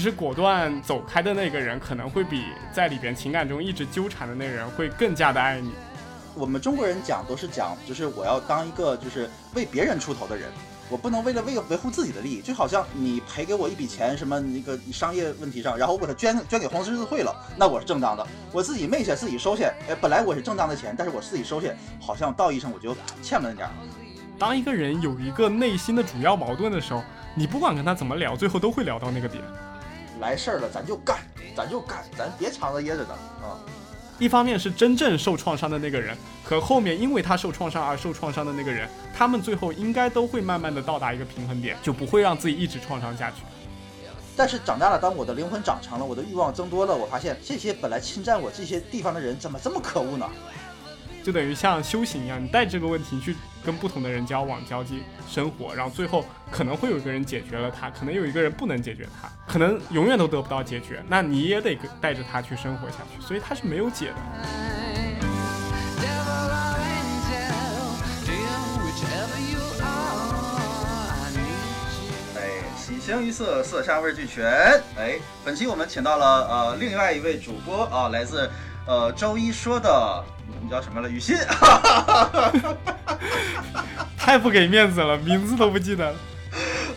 其实果断走开的那个人，可能会比在里边情感中一直纠缠的那个人会更加的爱你。我们中国人讲都是讲，就是我要当一个就是为别人出头的人，我不能为了为了维护自己的利益，就好像你赔给我一笔钱，什么那个商业问题上，然后我把它捐捐给红十字会了，那我是正当的，我自己昧下自己收下，哎，本来我是正当的钱，但是我自己收下，好像道义上我就欠了那点儿。当一个人有一个内心的主要矛盾的时候，你不管跟他怎么聊，最后都会聊到那个点。来事儿了，咱就干，咱就干，咱别藏着掖着的啊。一方面是真正受创伤的那个人，和后面因为他受创伤而受创伤的那个人，他们最后应该都会慢慢的到达一个平衡点，就不会让自己一直创伤下去。但是长大了，当我的灵魂长成了，我的欲望增多了，我发现这些本来侵占我这些地方的人，怎么这么可恶呢？就等于像修行一样，你带这个问题去跟不同的人交往、交际、生活，然后最后可能会有一个人解决了他，可能有一个人不能解决他，可能永远都得不到解决，那你也得带着他去生活下去，所以他是没有解的。哎，喜形于色，色香味俱全。哎，本期我们请到了呃另外一位主播啊，来自呃周一说的。你叫什么了？雨欣，太不给面子了，名字都不记得。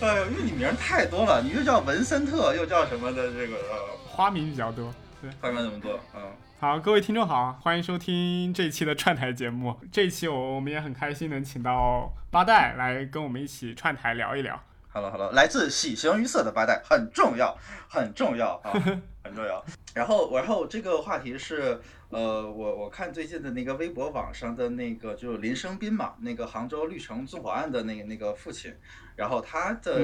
哎呦，因为你名太多了，你又叫文森特，又叫什么的？这个呃花名比较多，对，花名怎么多？嗯，好，各位听众好，欢迎收听这一期的串台节目。这一期我我们也很开心能请到八代来跟我们一起串台聊一聊。好了好了，来自喜形于色的八代很重要，很重要啊，很重要。然后然后这个话题是。呃，我我看最近的那个微博网上的那个就是林生斌嘛，那个杭州绿城纵火案的那个那个父亲，然后他的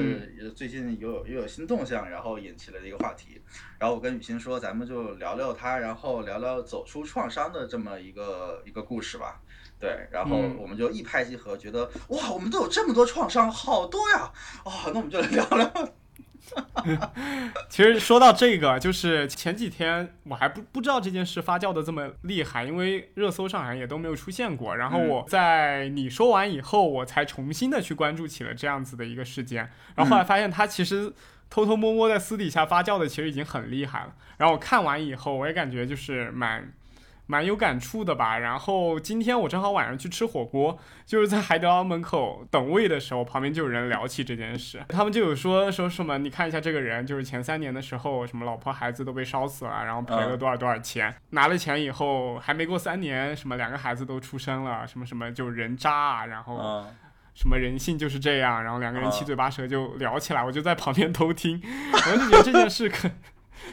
最近又有又有新动向，然后引起了一个话题，然后我跟雨欣说，咱们就聊聊他，然后聊聊走出创伤的这么一个一个故事吧，对，然后我们就一拍即合，觉得哇，我们都有这么多创伤，好多呀，哦，那我们就来聊聊。其实说到这个，就是前几天我还不不知道这件事发酵的这么厉害，因为热搜上好像也都没有出现过。然后我在你说完以后，我才重新的去关注起了这样子的一个事件。然后后来发现他其实偷偷摸摸在私底下发酵的，其实已经很厉害了。然后我看完以后，我也感觉就是蛮。蛮有感触的吧，然后今天我正好晚上去吃火锅，就是在海底捞门口等位的时候，旁边就有人聊起这件事，他们就有说说什么，你看一下这个人，就是前三年的时候，什么老婆孩子都被烧死了，然后赔了多少多少钱，拿了钱以后还没过三年，什么两个孩子都出生了，什么什么就人渣啊，然后什么人性就是这样，然后两个人七嘴八舌就聊起来，我就在旁边偷听，我就觉得这件事可。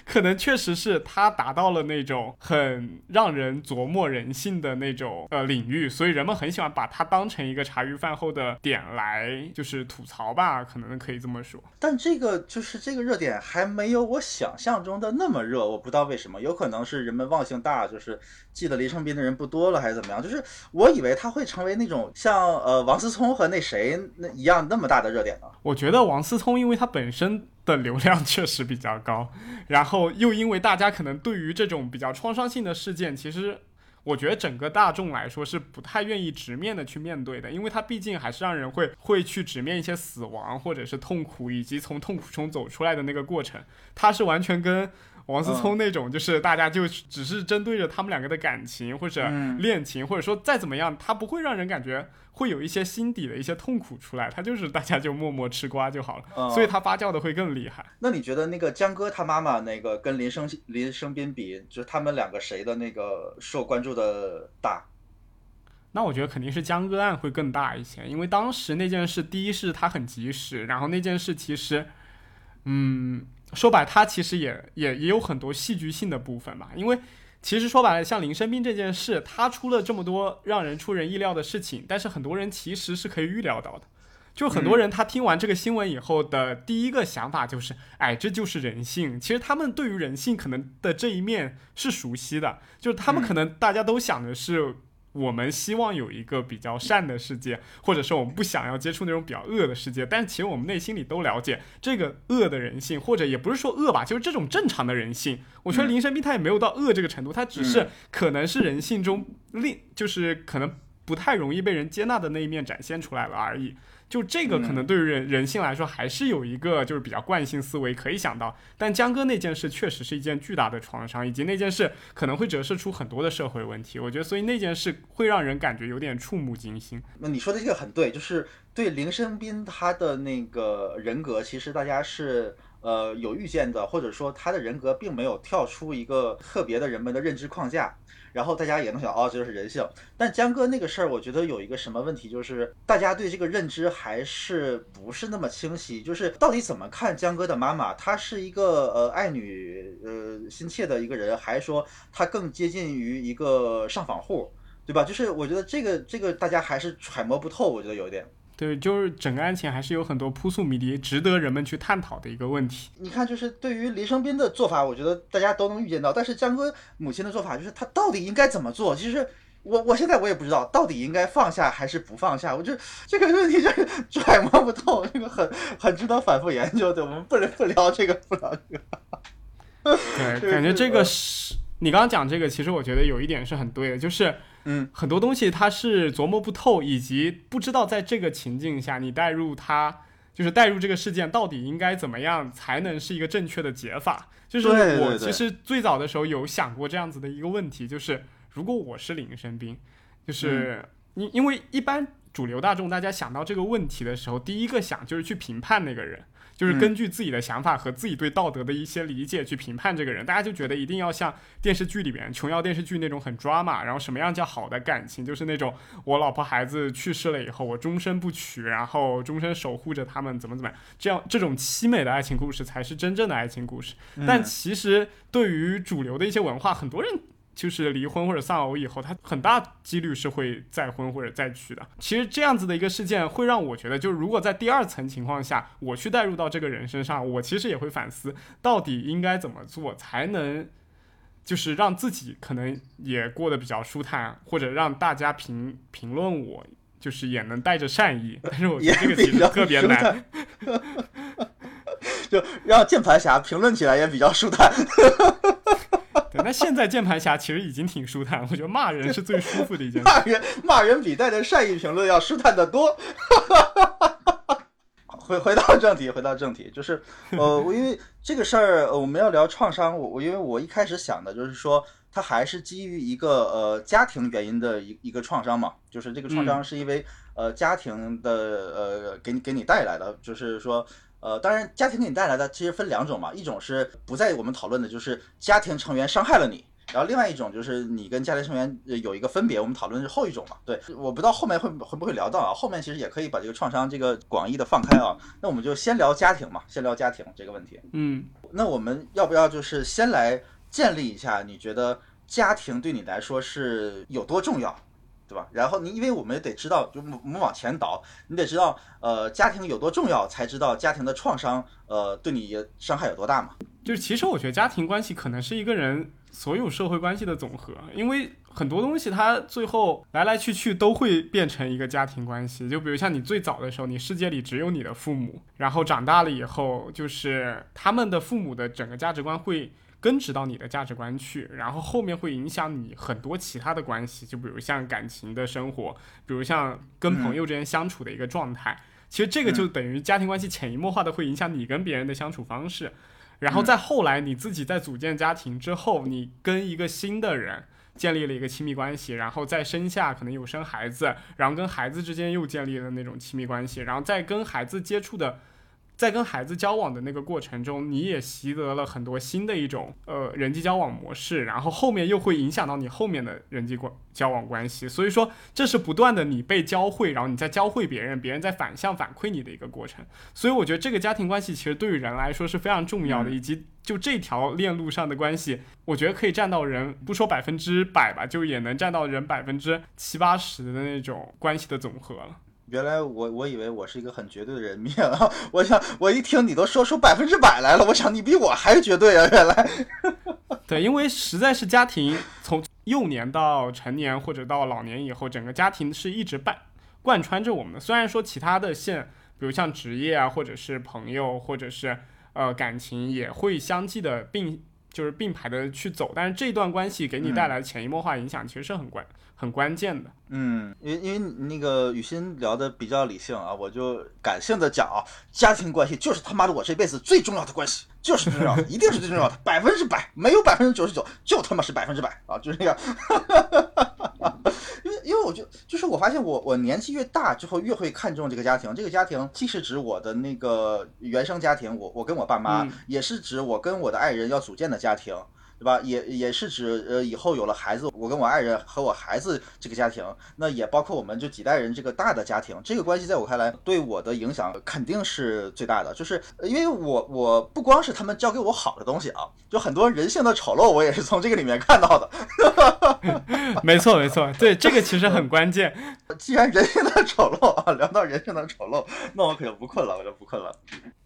可能确实是他达到了那种很让人琢磨人性的那种呃领域，所以人们很喜欢把它当成一个茶余饭后的点来就是吐槽吧，可能可以这么说。但这个就是这个热点还没有我想象中的那么热，我不知道为什么，有可能是人们忘性大，就是记得林生斌的人不多了，还是怎么样？就是我以为他会成为那种像呃王思聪和那谁那一样那么大的热点呢。我觉得王思聪，因为他本身。的流量 确实比较高，然后又因为大家可能对于这种比较创伤性的事件，其实我觉得整个大众来说是不太愿意直面的去面对的，因为它毕竟还是让人会会去直面一些死亡或者是痛苦，以及从痛苦中走出来的那个过程，它是完全跟。王思聪那种，就是大家就只是针对着他们两个的感情或者恋情，或者说再怎么样，他不会让人感觉会有一些心底的一些痛苦出来，他就是大家就默默吃瓜就好了，所以他发酵的会更厉害。那你觉得那个江哥他妈妈那个跟林生林生斌比，就是他们两个谁的那个受关注的大？那我觉得肯定是江歌案会更大一些，因为当时那件事，第一是他很及时，然后那件事其实，嗯。说白，它其实也也也有很多戏剧性的部分吧。因为其实说白了，像林生斌这件事，他出了这么多让人出人意料的事情，但是很多人其实是可以预料到的。就很多人他听完这个新闻以后的第一个想法就是，哎，这就是人性。其实他们对于人性可能的这一面是熟悉的，就是他们可能大家都想的是。我们希望有一个比较善的世界，或者说我们不想要接触那种比较恶的世界。但其实我们内心里都了解这个恶的人性，或者也不是说恶吧，就是这种正常的人性。我觉得林生斌他也没有到恶这个程度，他只是可能是人性中另就是可能不太容易被人接纳的那一面展现出来了而已。就这个可能对于人人性来说还是有一个就是比较惯性思维可以想到，但江哥那件事确实是一件巨大的创伤，以及那件事可能会折射出很多的社会问题。我觉得，所以那件事会让人感觉有点触目惊心。那你说的这个很对，就是对林生斌他的那个人格，其实大家是呃有预见的，或者说他的人格并没有跳出一个特别的人们的认知框架。然后大家也能想，哦，这就是人性。但江哥那个事儿，我觉得有一个什么问题，就是大家对这个认知还是不是那么清晰。就是到底怎么看江哥的妈妈？她是一个呃爱女呃心切的一个人，还是说她更接近于一个上访户，对吧？就是我觉得这个这个大家还是揣摩不透，我觉得有点。对，就是整个案情还是有很多扑朔迷离，值得人们去探讨的一个问题。你看，就是对于黎生斌的做法，我觉得大家都能预见到。但是江哥母亲的做法，就是他到底应该怎么做？其实我我现在我也不知道，到底应该放下还是不放下。我就这个问题就是揣摩不透，这个很很值得反复研究对。我们不能不聊这个，不聊这个。对，感觉这个是你刚刚讲这个，其实我觉得有一点是很对的，就是。嗯，很多东西它是琢磨不透，以及不知道在这个情境下，你带入它，就是带入这个事件到底应该怎么样才能是一个正确的解法。就是我其实最早的时候有想过这样子的一个问题，就是如果我是林生斌，就是因因为一般主流大众大家想到这个问题的时候，第一个想就是去评判那个人。就是根据自己的想法和自己对道德的一些理解去评判这个人，大家就觉得一定要像电视剧里面琼瑶电视剧那种很 drama，然后什么样叫好的感情，就是那种我老婆孩子去世了以后，我终身不娶，然后终身守护着他们，怎么怎么样，这样这种凄美的爱情故事才是真正的爱情故事。但其实对于主流的一些文化，很多人。就是离婚或者丧偶以后，他很大几率是会再婚或者再娶的。其实这样子的一个事件，会让我觉得，就是如果在第二层情况下，我去带入到这个人身上，我其实也会反思，到底应该怎么做才能，就是让自己可能也过得比较舒坦，或者让大家评评论我，就是也能带着善意。但是我觉得这个其实特别难，就让键盘侠评论起来也比较舒坦。那现在键盘侠其实已经挺舒坦，我觉得骂人是最舒服的一件事。骂人，骂人比带着善意评论要舒坦的多。回回到正题，回到正题，就是呃，我因为这个事儿我们要聊创伤，我我因为我一开始想的就是说，它还是基于一个呃家庭原因的一一个创伤嘛，就是这个创伤是因为呃家庭的呃给给你带来的，就是说。呃，当然，家庭给你带来的其实分两种嘛，一种是不在我们讨论的，就是家庭成员伤害了你，然后另外一种就是你跟家庭成员有一个分别，我们讨论是后一种嘛。对，我不知道后面会会不会聊到啊，后面其实也可以把这个创伤这个广义的放开啊，那我们就先聊家庭嘛，先聊家庭这个问题。嗯，那我们要不要就是先来建立一下，你觉得家庭对你来说是有多重要？对吧？然后你，因为我们得知道，就我们往前倒，你得知道，呃，家庭有多重要，才知道家庭的创伤，呃，对你伤害有多大嘛。就是其实我觉得家庭关系可能是一个人所有社会关系的总和，因为很多东西它最后来来去去都会变成一个家庭关系。就比如像你最早的时候，你世界里只有你的父母，然后长大了以后，就是他们的父母的整个价值观会。根植到你的价值观去，然后后面会影响你很多其他的关系，就比如像感情的生活，比如像跟朋友之间相处的一个状态。其实这个就等于家庭关系潜移默化的会影响你跟别人的相处方式。然后再后来你自己在组建家庭之后，你跟一个新的人建立了一个亲密关系，然后再生下可能有生孩子，然后跟孩子之间又建立了那种亲密关系，然后再跟孩子接触的。在跟孩子交往的那个过程中，你也习得了很多新的一种呃人际交往模式，然后后面又会影响到你后面的人际关交往关系。所以说，这是不断的你被教会，然后你再教会别人，别人在反向反馈你的一个过程。所以我觉得这个家庭关系其实对于人来说是非常重要的，以及就这条链路上的关系，我觉得可以占到人不说百分之百吧，就也能占到人百分之七八十的那种关系的总和了。原来我我以为我是一个很绝对的人面啊！我想我一听你都说出百分之百来了，我想你比我还绝对啊！原来，对，因为实在是家庭从幼年到成年或者到老年以后，整个家庭是一直贯贯穿着我们的。虽然说其他的线，比如像职业啊，或者是朋友，或者是呃感情，也会相继的并就是并排的去走，但是这段关系给你带来的潜移默化影响，其实是很关很关键的。嗯，因为因为那个雨欣聊的比较理性啊，我就感性的讲啊，家庭关系就是他妈的我这辈子最重要的关系，就是最重要的，一定是最重要的，百分之百，没有百分之九十九，就他妈是百分之百啊，就是这样。因为因为我就就是我发现我我年纪越大之后越会看重这个家庭，这个家庭既是指我的那个原生家庭，我我跟我爸妈，也是指我跟我的爱人要组建的家庭。对吧？也也是指呃，以后有了孩子，我跟我爱人和我孩子这个家庭，那也包括我们就几代人这个大的家庭，这个关系在我看来对我的影响肯定是最大的。就是因为我我不光是他们教给我好的东西啊，就很多人性的丑陋，我也是从这个里面看到的。没错没错，对这个其实很关键。既然人性的丑陋啊，聊到人性的丑陋，那我可就不困了，我就不困了。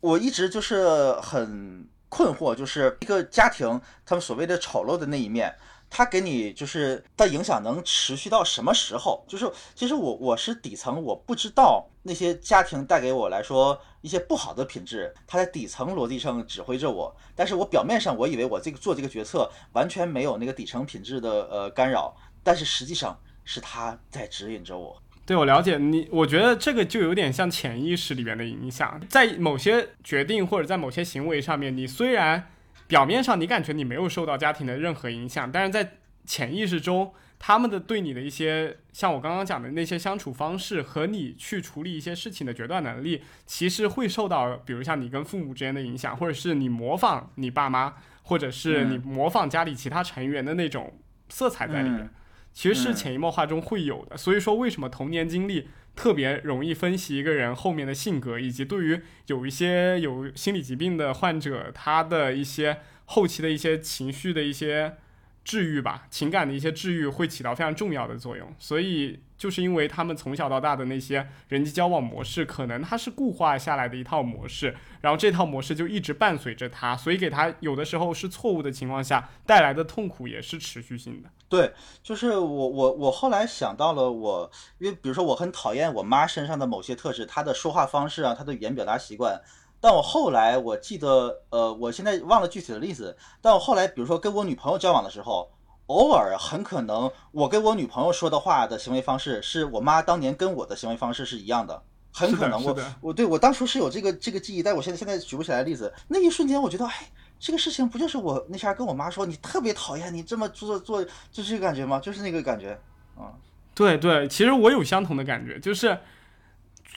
我一直就是很。困惑就是一个家庭，他们所谓的丑陋的那一面，它给你就是的影响能持续到什么时候？就是其实我我是底层，我不知道那些家庭带给我来说一些不好的品质，它在底层逻辑上指挥着我，但是我表面上我以为我这个做这个决策完全没有那个底层品质的呃干扰，但是实际上是他在指引着我。对我了解。你，我觉得这个就有点像潜意识里面的影响，在某些决定或者在某些行为上面，你虽然表面上你感觉你没有受到家庭的任何影响，但是在潜意识中，他们的对你的一些像我刚刚讲的那些相处方式和你去处理一些事情的决断能力，其实会受到，比如像你跟父母之间的影响，或者是你模仿你爸妈，或者是你模仿家里其他成员的那种色彩在里面。其实是潜移默化中会有的，所以说为什么童年经历特别容易分析一个人后面的性格，以及对于有一些有心理疾病的患者，他的一些后期的一些情绪的一些治愈吧，情感的一些治愈会起到非常重要的作用，所以。就是因为他们从小到大的那些人际交往模式，可能他是固化下来的一套模式，然后这套模式就一直伴随着他，所以给他有的时候是错误的情况下带来的痛苦也是持续性的。对，就是我我我后来想到了我，因为比如说我很讨厌我妈身上的某些特质，她的说话方式啊，她的语言表达习惯，但我后来我记得，呃，我现在忘了具体的例子，但我后来比如说跟我女朋友交往的时候。偶尔很可能，我跟我女朋友说的话的行为方式，是我妈当年跟我的行为方式是一样的。很可能我我对我当初是有这个这个记忆，但我现在现在举不起来例子。那一瞬间，我觉得，哎，这个事情不就是我那下跟我妈说，你特别讨厌你这么做做，就是这个感觉吗？就是那个感觉啊。对对，其实我有相同的感觉，就是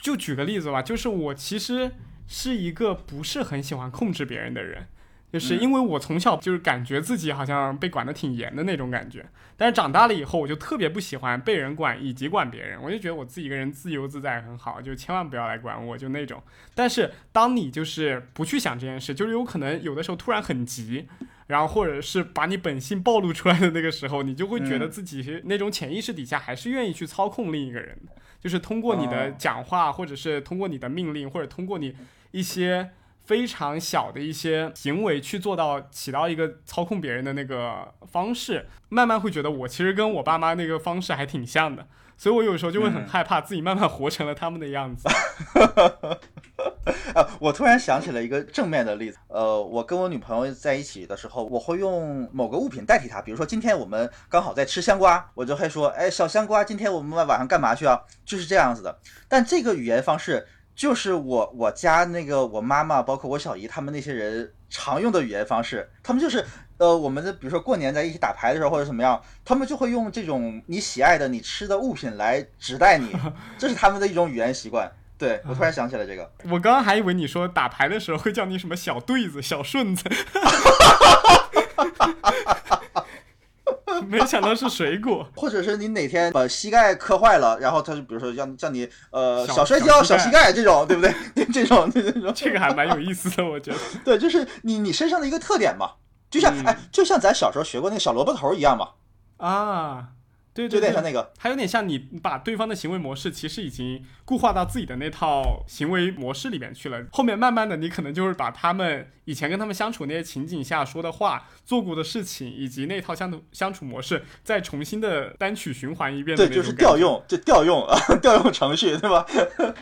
就举个例子吧，就是我其实是一个不是很喜欢控制别人的人。就是因为我从小就是感觉自己好像被管得挺严的那种感觉，但是长大了以后，我就特别不喜欢被人管以及管别人，我就觉得我自己一个人自由自在很好，就千万不要来管我，就那种。但是当你就是不去想这件事，就是有可能有的时候突然很急，然后或者是把你本性暴露出来的那个时候，你就会觉得自己那种潜意识底下还是愿意去操控另一个人，就是通过你的讲话，或者是通过你的命令，或者通过你一些。非常小的一些行为去做到起到一个操控别人的那个方式，慢慢会觉得我其实跟我爸妈那个方式还挺像的，所以我有时候就会很害怕自己慢慢活成了他们的样子。啊，我突然想起了一个正面的例子，呃，我跟我女朋友在一起的时候，我会用某个物品代替她，比如说今天我们刚好在吃香瓜，我就会说，哎，小香瓜，今天我们晚上干嘛去啊？就是这样子的。但这个语言方式。就是我我家那个我妈妈，包括我小姨他们那些人常用的语言方式，他们就是呃，我们的比如说过年在一起打牌的时候或者怎么样，他们就会用这种你喜爱的你吃的物品来指代你，这是他们的一种语言习惯。对我突然想起来这个，我刚刚还以为你说打牌的时候会叫你什么小对子、小顺子。没想到是水果，或者是你哪天把膝盖磕坏了，然后他就比如说让叫你呃小摔跤、小膝盖这种，对不对？这种这种这个还蛮有意思的，我觉得。对，就是你你身上的一个特点嘛，就像哎，就像咱小时候学过那个小萝卜头一样嘛。啊，对，就有点像那个，它有点像你把对方的行为模式其实已经固化到自己的那套行为模式里面去了。后面慢慢的，你可能就是把他们以前跟他们相处那些情景下说的话、做过的事情，以及那套相处相处模式，再重新的单曲循环一遍。对，就是调用，就调用啊，调用程序，对吧？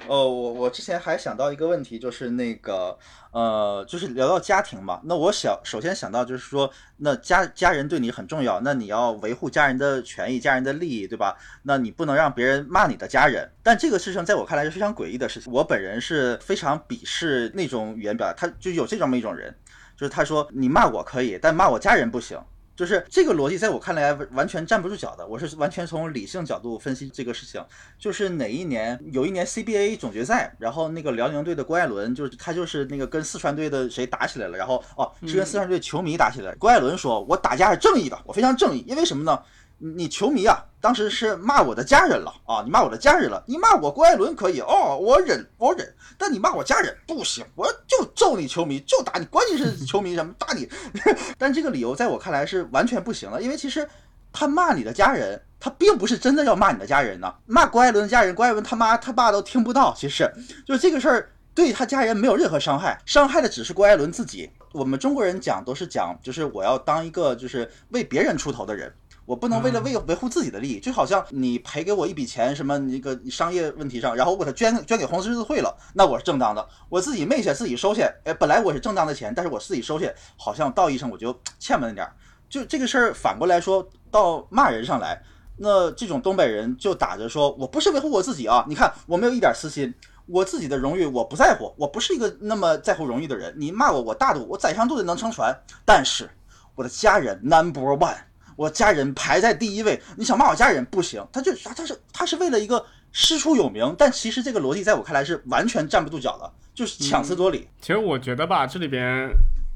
呃，我我之前还想到一个问题，就是那个。呃，就是聊到家庭嘛，那我想首先想到就是说，那家家人对你很重要，那你要维护家人的权益、家人的利益，对吧？那你不能让别人骂你的家人。但这个事情在我看来是非常诡异的事情。我本人是非常鄙视那种语言表达，他就有这么一种人，就是他说你骂我可以，但骂我家人不行。就是这个逻辑，在我看来完全站不住脚的。我是完全从理性角度分析这个事情。就是哪一年，有一年 CBA 总决赛，然后那个辽宁队的郭艾伦，就是他就是那个跟四川队的谁打起来了，然后哦是跟四川队球迷打起来。郭艾伦说：“我打架是正义的，我非常正义，因为什么呢？”你球迷啊，当时是骂我的家人了啊！你骂我的家人了，你骂我郭艾伦可以哦，我忍我忍，但你骂我家人不行，我就揍你球迷，就打你，关键是 球迷什么打你。但这个理由在我看来是完全不行的，因为其实他骂你的家人，他并不是真的要骂你的家人呢。骂郭艾伦的家人，郭艾伦他妈他爸都听不到。其实就是这个事儿对他家人没有任何伤害，伤害的只是郭艾伦自己。我们中国人讲都是讲，就是我要当一个就是为别人出头的人。我不能为了为维护自己的利益，就好像你赔给我一笔钱，什么那个商业问题上，然后我把它捐捐给红十字会了，那我是正当的。我自己昧下自己收下，哎，本来我是正当的钱，但是我自己收下，好像道义上我就欠了那点儿。就这个事儿反过来说到骂人上来，那这种东北人就打着说我不是维护我自己啊，你看我没有一点私心，我自己的荣誉我不在乎，我不是一个那么在乎荣誉的人。你骂我，我大度，我宰相肚子能撑船，但是我的家人 number one。我家人排在第一位，你想骂我家人不行，他就他是他是为了一个师出有名，但其实这个逻辑在我看来是完全站不住脚的，就是强词夺理。其实我觉得吧，这里边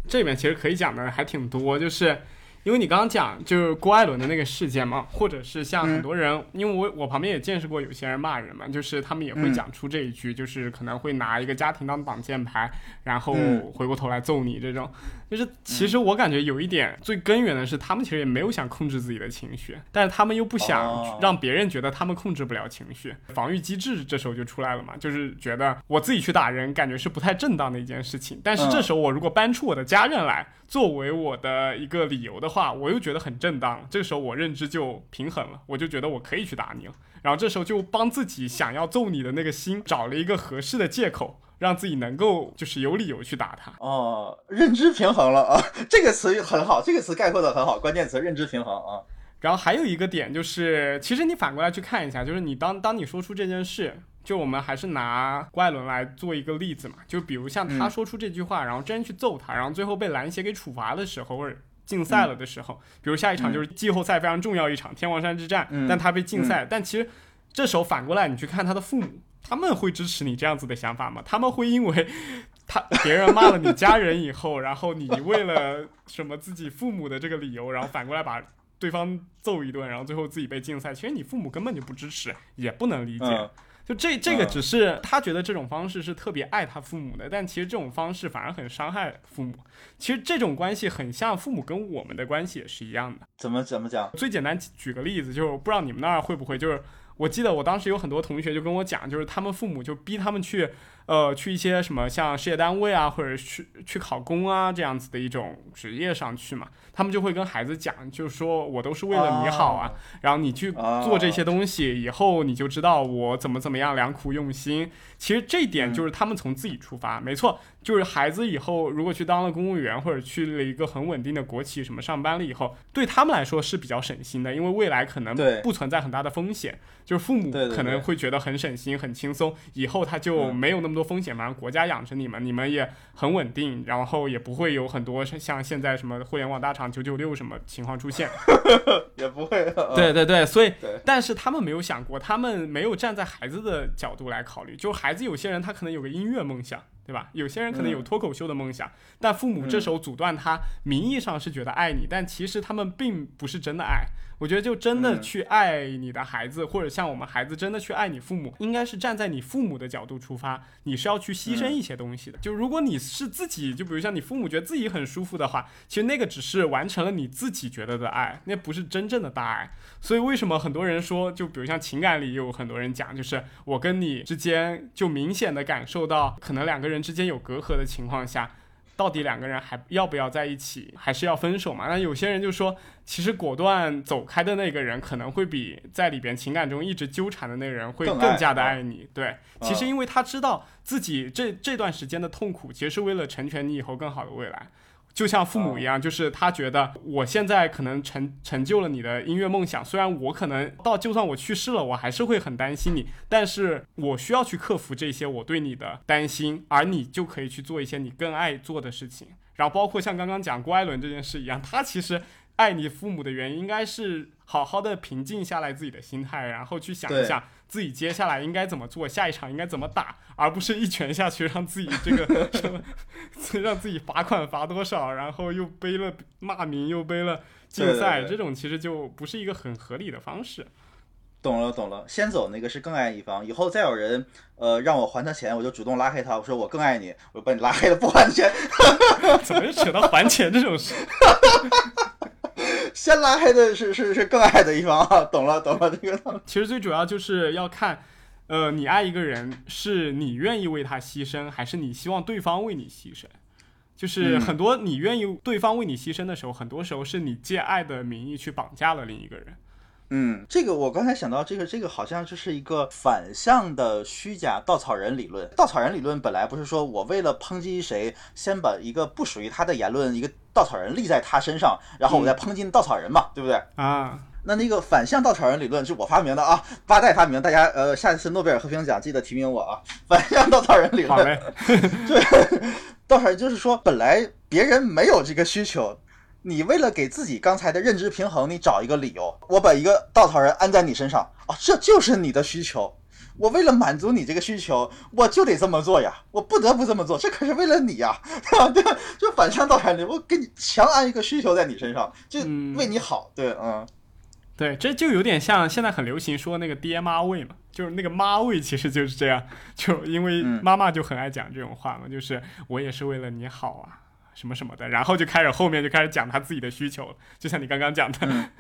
这里边其实可以讲的还挺多，就是。因为你刚刚讲就是郭艾伦的那个事件嘛，或者是像很多人，因为我我旁边也见识过有些人骂人嘛，就是他们也会讲出这一句，就是可能会拿一个家庭当挡箭牌，然后回过头来揍你这种。就是其实我感觉有一点最根源的是，他们其实也没有想控制自己的情绪，但是他们又不想让别人觉得他们控制不了情绪，防御机制这时候就出来了嘛，就是觉得我自己去打人，感觉是不太正当的一件事情，但是这时候我如果搬出我的家人来作为我的一个理由的话。话我又觉得很正当，这个时候我认知就平衡了，我就觉得我可以去打你了。然后这时候就帮自己想要揍你的那个心找了一个合适的借口，让自己能够就是有理由去打他。哦，认知平衡了啊，这个词很好，这个词概括的很好，关键词认知平衡啊。然后还有一个点就是，其实你反过来去看一下，就是你当当你说出这件事。就我们还是拿郭艾伦来做一个例子嘛，就比如像他说出这句话，然后真去揍他，然后最后被篮协给处罚的时候，禁赛了的时候，比如下一场就是季后赛非常重要一场天王山之战，但他被禁赛，但其实这时候反过来你去看他的父母，他们会支持你这样子的想法吗？他们会因为他别人骂了你家人以后，然后你为了什么自己父母的这个理由，然后反过来把对方揍一顿，然后最后自己被禁赛？其实你父母根本就不支持，也不能理解。就这这个只是他觉得这种方式是特别爱他父母的，但其实这种方式反而很伤害父母。其实这种关系很像父母跟我们的关系也是一样的。怎么怎么讲？最简单举个例子，就是不知道你们那儿会不会，就是我记得我当时有很多同学就跟我讲，就是他们父母就逼他们去。呃，去一些什么像事业单位啊，或者去去考公啊这样子的一种职业上去嘛，他们就会跟孩子讲，就是说我都是为了你好啊，然后你去做这些东西，以后你就知道我怎么怎么样良苦用心。其实这一点就是他们从自己出发，没错，就是孩子以后如果去当了公务员或者去了一个很稳定的国企什么上班了以后，对他们来说是比较省心的，因为未来可能不存在很大的风险，就是父母可能会觉得很省心很轻松，以后他就没有那么多风险嘛，国家养着你们，你们也很稳定，然后也不会有很多像现在什么互联网大厂九九六什么情况出现，也不会。对对对，所以但是他们没有想过，他们没有站在孩子的角度来考虑，就孩子有些人他可能有个音乐梦想，对吧？有些人可能有脱口秀的梦想，但父母这时候阻断他，名义上是觉得爱你，但其实他们并不是真的爱。我觉得就真的去爱你的孩子，或者像我们孩子真的去爱你父母，应该是站在你父母的角度出发，你是要去牺牲一些东西的。就如果你是自己，就比如像你父母觉得自己很舒服的话，其实那个只是完成了你自己觉得的爱，那不是真正的大爱。所以为什么很多人说，就比如像情感里有很多人讲，就是我跟你之间就明显的感受到，可能两个人之间有隔阂的情况下。到底两个人还要不要在一起，还是要分手嘛？那有些人就说，其实果断走开的那个人，可能会比在里边情感中一直纠缠的那个人会更加的爱你。对，其实因为他知道自己这这段时间的痛苦，其实是为了成全你以后更好的未来。就像父母一样，就是他觉得我现在可能成成就了你的音乐梦想，虽然我可能到就算我去世了，我还是会很担心你，但是我需要去克服这些我对你的担心，而你就可以去做一些你更爱做的事情。然后包括像刚刚讲郭艾伦这件事一样，他其实。爱你父母的原因，应该是好好的平静下来自己的心态，然后去想一想自己接下来应该怎么做，下一场应该怎么打，而不是一拳下去让自己这个什么，让自己罚款罚多少，然后又背了骂名，又背了竞赛，这种其实就不是一个很合理的方式。懂了懂了，先走那个是更爱一方，以后再有人呃让我还他钱，我就主动拉黑他，我说我更爱你，我把你拉黑了不还钱，怎么又扯到还钱这种事？先拉黑的是是是更爱的一方啊，懂了懂了这个。其实最主要就是要看，呃，你爱一个人是你愿意为他牺牲，还是你希望对方为你牺牲？就是很多你愿意对方为你牺牲的时候，很多时候是你借爱的名义去绑架了另一个人。嗯，这个我刚才想到，这个这个好像就是一个反向的虚假稻草人理论。稻草人理论本来不是说我为了抨击谁，先把一个不属于他的言论，一个稻草人立在他身上，然后我再抨击稻草人嘛，对不对？啊，那那个反向稻草人理论是我发明的啊，八代发明，大家呃下一次诺贝尔和平奖记得提名我啊。反向稻草人理论，对，稻草人就是说本来别人没有这个需求。你为了给自己刚才的认知平衡，你找一个理由，我把一个稻草人安在你身上啊，这就是你的需求。我为了满足你这个需求，我就得这么做呀，我不得不这么做，这可是为了你呀，对吧？对吧？就反向稻草人，我给你强安一个需求在你身上，就为你好。对，嗯，对，这就有点像现在很流行说那个爹妈味嘛，就是那个妈味，其实就是这样，就因为妈妈就很爱讲这种话嘛，就是我也是为了你好啊。什么什么的，然后就开始后面就开始讲他自己的需求了，就像你刚刚讲的。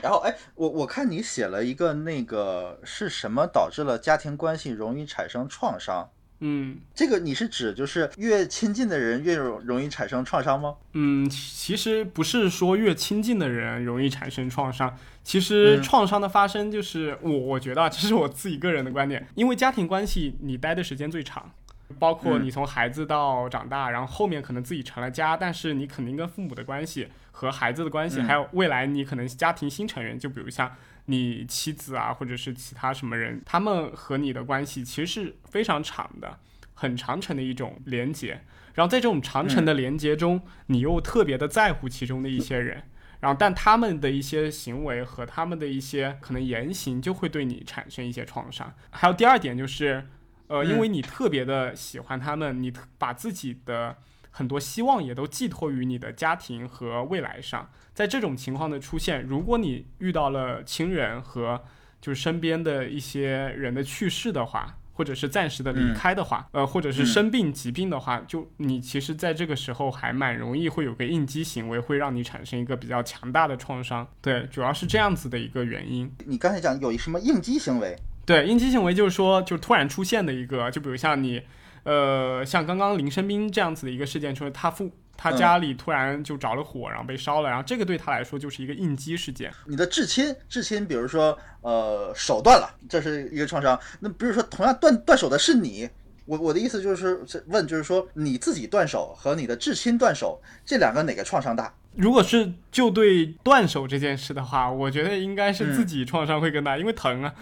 然后哎，我我看你写了一个那个是什么导致了家庭关系容易产生创伤？嗯，这个你是指就是越亲近的人越容容易产生创伤吗？嗯，其实不是说越亲近的人容易产生创伤，其实创伤的发生就是我我觉得这是我自己个人的观点，因为家庭关系你待的时间最长。包括你从孩子到长大，然后后面可能自己成了家，但是你肯定跟父母的关系和孩子的关系，还有未来你可能家庭新成员，就比如像你妻子啊，或者是其他什么人，他们和你的关系其实是非常长的，很长程的一种连接。然后在这种长程的连接中，你又特别的在乎其中的一些人，然后但他们的一些行为和他们的一些可能言行就会对你产生一些创伤。还有第二点就是。呃，因为你特别的喜欢他们，你把自己的很多希望也都寄托于你的家庭和未来上。在这种情况的出现，如果你遇到了亲人和就是身边的一些人的去世的话，或者是暂时的离开的话，呃，或者是生病疾病的话，就你其实在这个时候还蛮容易会有个应激行为，会让你产生一个比较强大的创伤。对，主要是这样子的一个原因。你刚才讲有什么应激行为？对应激行为就是说，就突然出现的一个，就比如像你，呃，像刚刚林生斌这样子的一个事件，就是他父他家里突然就着了火，然后被烧了，然后这个对他来说就是一个应激事件。你的至亲，至亲，比如说呃手断了，这是一个创伤。那比如说同样断断手的是你，我我的意思就是问，就是说你自己断手和你的至亲断手，这两个哪个创伤大？如果是就对断手这件事的话，我觉得应该是自己创伤会更大，因为疼啊。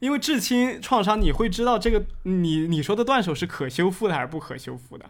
因为至亲创伤，你会知道这个你你说的断手是可修复的还是不可修复的？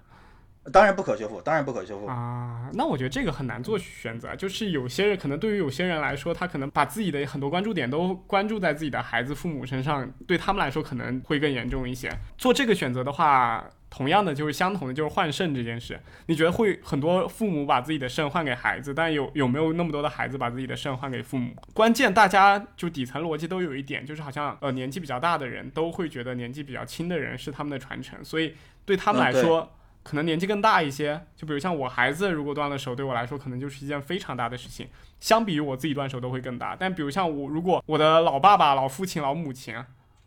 当然不可修复，当然不可修复啊。那我觉得这个很难做选择，就是有些人可能对于有些人来说，他可能把自己的很多关注点都关注在自己的孩子、父母身上，对他们来说可能会更严重一些。做这个选择的话，同样的就是相同的，就是换肾这件事。你觉得会很多父母把自己的肾换给孩子，但有有没有那么多的孩子把自己的肾换给父母？关键大家就底层逻辑都有一点，就是好像呃年纪比较大的人都会觉得年纪比较轻的人是他们的传承，所以对他们来说。可能年纪更大一些，就比如像我孩子如果断了手，对我来说可能就是一件非常大的事情，相比于我自己断手都会更大。但比如像我，如果我的老爸爸、老父亲、老母亲，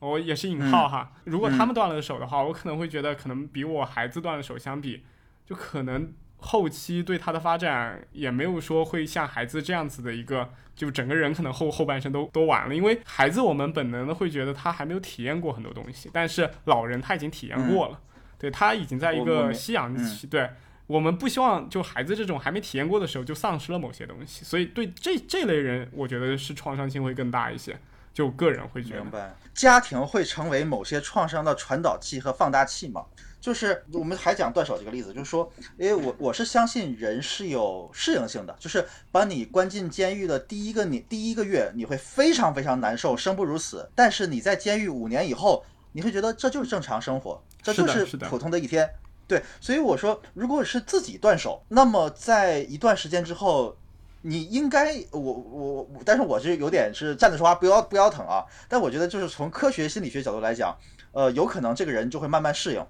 我也是引号哈，如果他们断了手的话，我可能会觉得可能比我孩子断了手相比，就可能后期对他的发展也没有说会像孩子这样子的一个，就整个人可能后后半生都都完了，因为孩子我们本能的会觉得他还没有体验过很多东西，但是老人他已经体验过了。对他已经在一个夕阳期，对我们不希望就孩子这种还没体验过的时候就丧失了某些东西，所以对这这类人，我觉得是创伤性会更大一些。就个人会觉得，明白，家庭会成为某些创伤的传导器和放大器吗？就是我们还讲断手这个例子，就是说，因为我我是相信人是有适应性的，就是把你关进监狱的第一个你第一个月，你会非常非常难受，生不如死，但是你在监狱五年以后。你会觉得这就是正常生活，这就是普通的一天，对。所以我说，如果是自己断手，那么在一段时间之后，你应该，我我我，但是我是有点是站着说话不腰不腰疼啊。但我觉得就是从科学心理学角度来讲，呃，有可能这个人就会慢慢适应。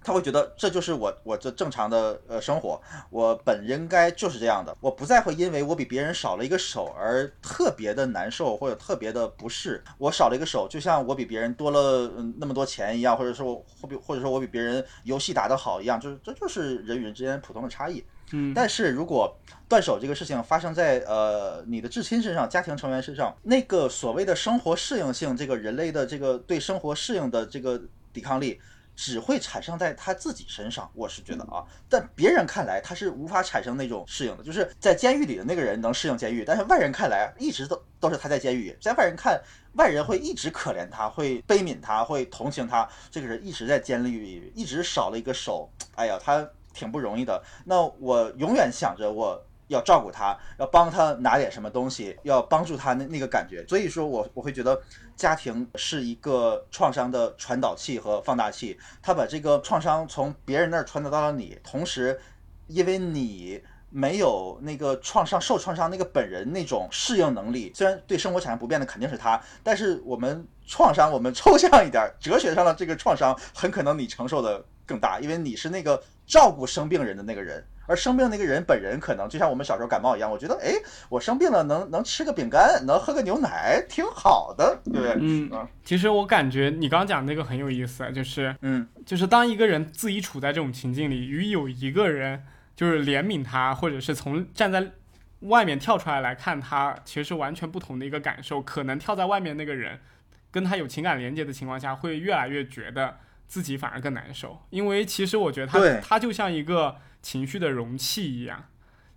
他会觉得这就是我我这正常的呃生活，我本应该就是这样的，我不再会因为我比别人少了一个手而特别的难受或者特别的不适。我少了一个手，就像我比别人多了那么多钱一样，或者说我或比或者说我比别人游戏打得好一样，就是这就是人与人之间普通的差异。嗯，但是如果断手这个事情发生在呃你的至亲身上、家庭成员身上，那个所谓的生活适应性，这个人类的这个对生活适应的这个抵抗力。只会产生在他自己身上，我是觉得啊，但别人看来他是无法产生那种适应的，就是在监狱里的那个人能适应监狱，但是外人看来一直都都是他在监狱，在外人看，外人会一直可怜他，会悲悯他，会同情他，这个人一直在监狱里，一直少了一个手，哎呀，他挺不容易的。那我永远想着我。要照顾他，要帮他拿点什么东西，要帮助他那那个感觉。所以说我我会觉得家庭是一个创伤的传导器和放大器，他把这个创伤从别人那儿传导到了你，同时，因为你没有那个创伤受创伤那个本人那种适应能力，虽然对生活产生不便的肯定是他，但是我们创伤我们抽象一点，哲学上的这个创伤很可能你承受的更大，因为你是那个照顾生病人的那个人。而生病那个人本人可能就像我们小时候感冒一样，我觉得，哎，我生病了能能吃个饼干，能喝个牛奶，挺好的，对不对？嗯其实我感觉你刚刚讲那个很有意思，就是，嗯，就是当一个人自己处在这种情境里，与有一个人就是怜悯他，或者是从站在外面跳出来来看他，其实是完全不同的一个感受。可能跳在外面那个人跟他有情感连接的情况下，会越来越觉得自己反而更难受，因为其实我觉得他他就像一个。情绪的容器一样，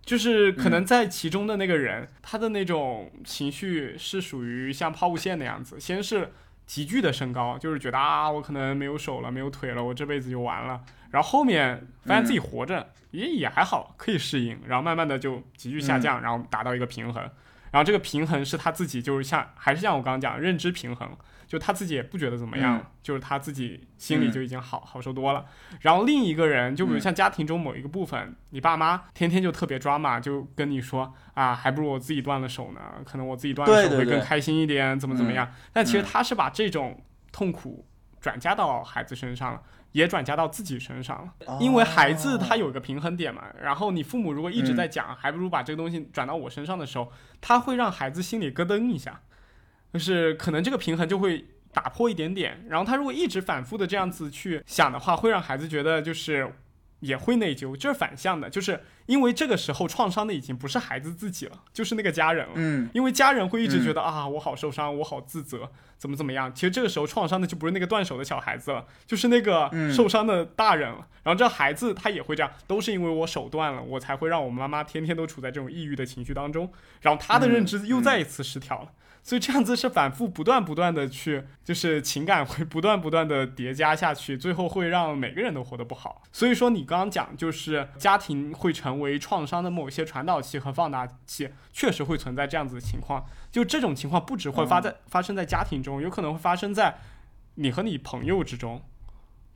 就是可能在其中的那个人，他的那种情绪是属于像抛物线那样子，先是急剧的升高，就是觉得啊，我可能没有手了，没有腿了，我这辈子就完了。然后后面发现自己活着也也还好，可以适应，然后慢慢的就急剧下降，然后达到一个平衡。然后这个平衡是他自己就是像还是像我刚刚讲认知平衡。就他自己也不觉得怎么样，就是他自己心里就已经好好受多了。然后另一个人，就比如像家庭中某一个部分，你爸妈天天就特别抓嘛，就跟你说啊，还不如我自己断了手呢，可能我自己断了手会更开心一点，怎么怎么样。但其实他是把这种痛苦转嫁到孩子身上了，也转嫁到自己身上了。因为孩子他有一个平衡点嘛，然后你父母如果一直在讲，还不如把这个东西转到我身上的时候，他会让孩子心里咯噔一下。就是可能这个平衡就会打破一点点，然后他如果一直反复的这样子去想的话，会让孩子觉得就是也会内疚，这是反向的，就是因为这个时候创伤的已经不是孩子自己了，就是那个家人了。嗯，因为家人会一直觉得啊，我好受伤，我好自责，怎么怎么样。其实这个时候创伤的就不是那个断手的小孩子了，就是那个受伤的大人了。然后这孩子他也会这样，都是因为我手断了，我才会让我妈妈天天都处在这种抑郁的情绪当中，然后他的认知又再一次失调了。所以这样子是反复不断不断的去，就是情感会不断不断的叠加下去，最后会让每个人都活得不好。所以说你刚刚讲就是家庭会成为创伤的某些传导器和放大器，确实会存在这样子的情况。就这种情况不只会发在发生在家庭中，有可能会发生在你和你朋友之中，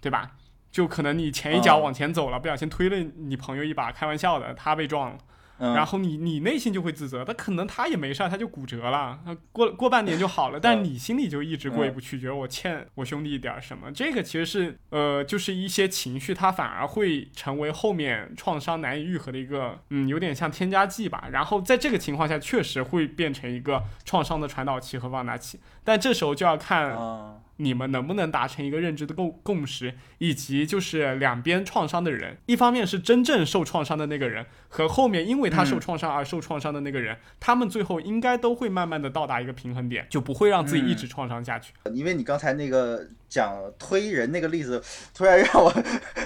对吧？就可能你前一脚往前走了，不小心推了你朋友一把，开玩笑的，他被撞了。然后你你内心就会自责，他可能他也没事儿，他就骨折了，过过半年就好了，但你心里就一直过意不去，觉得我欠我兄弟一点什么。这个其实是呃，就是一些情绪，它反而会成为后面创伤难以愈合的一个，嗯，有点像添加剂吧。然后在这个情况下，确实会变成一个创伤的传导器和放大器。但这时候就要看。你们能不能达成一个认知的共共识，以及就是两边创伤的人，一方面是真正受创伤的那个人，和后面因为他受创伤而受创伤的那个人，他们最后应该都会慢慢的到达一个平衡点，就不会让自己一直创伤下去。因为你刚才那个讲推人那个例子，突然让我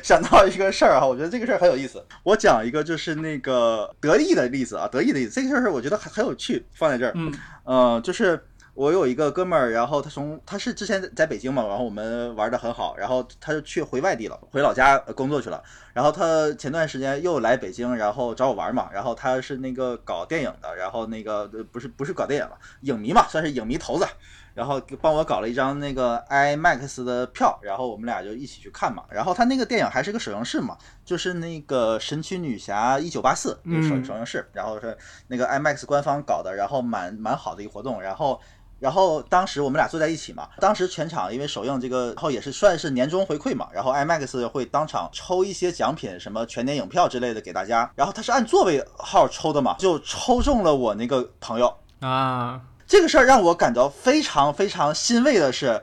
想到一个事儿哈，我觉得这个事儿很有意思。我讲一个就是那个得意的例子啊，得意的例子，这个事儿我觉得很很有趣，放在这儿，嗯，呃，就是。我有一个哥们儿，然后他从他是之前在北京嘛，然后我们玩的很好，然后他就去回外地了，回老家工作去了。然后他前段时间又来北京，然后找我玩嘛。然后他是那个搞电影的，然后那个不是不是搞电影了，影迷嘛，算是影迷头子。然后帮我搞了一张那个 IMAX 的票，然后我们俩就一起去看嘛。然后他那个电影还是个首映式嘛，就是那个神奇女侠一九八四首首映式，然后是那个 IMAX 官方搞的，然后蛮蛮好的一个活动，然后。然后当时我们俩坐在一起嘛，当时全场因为首映这个，然后也是算是年终回馈嘛，然后 IMAX 会当场抽一些奖品，什么全年影票之类的给大家，然后他是按座位号抽的嘛，就抽中了我那个朋友啊。这个事儿让我感到非常非常欣慰的是，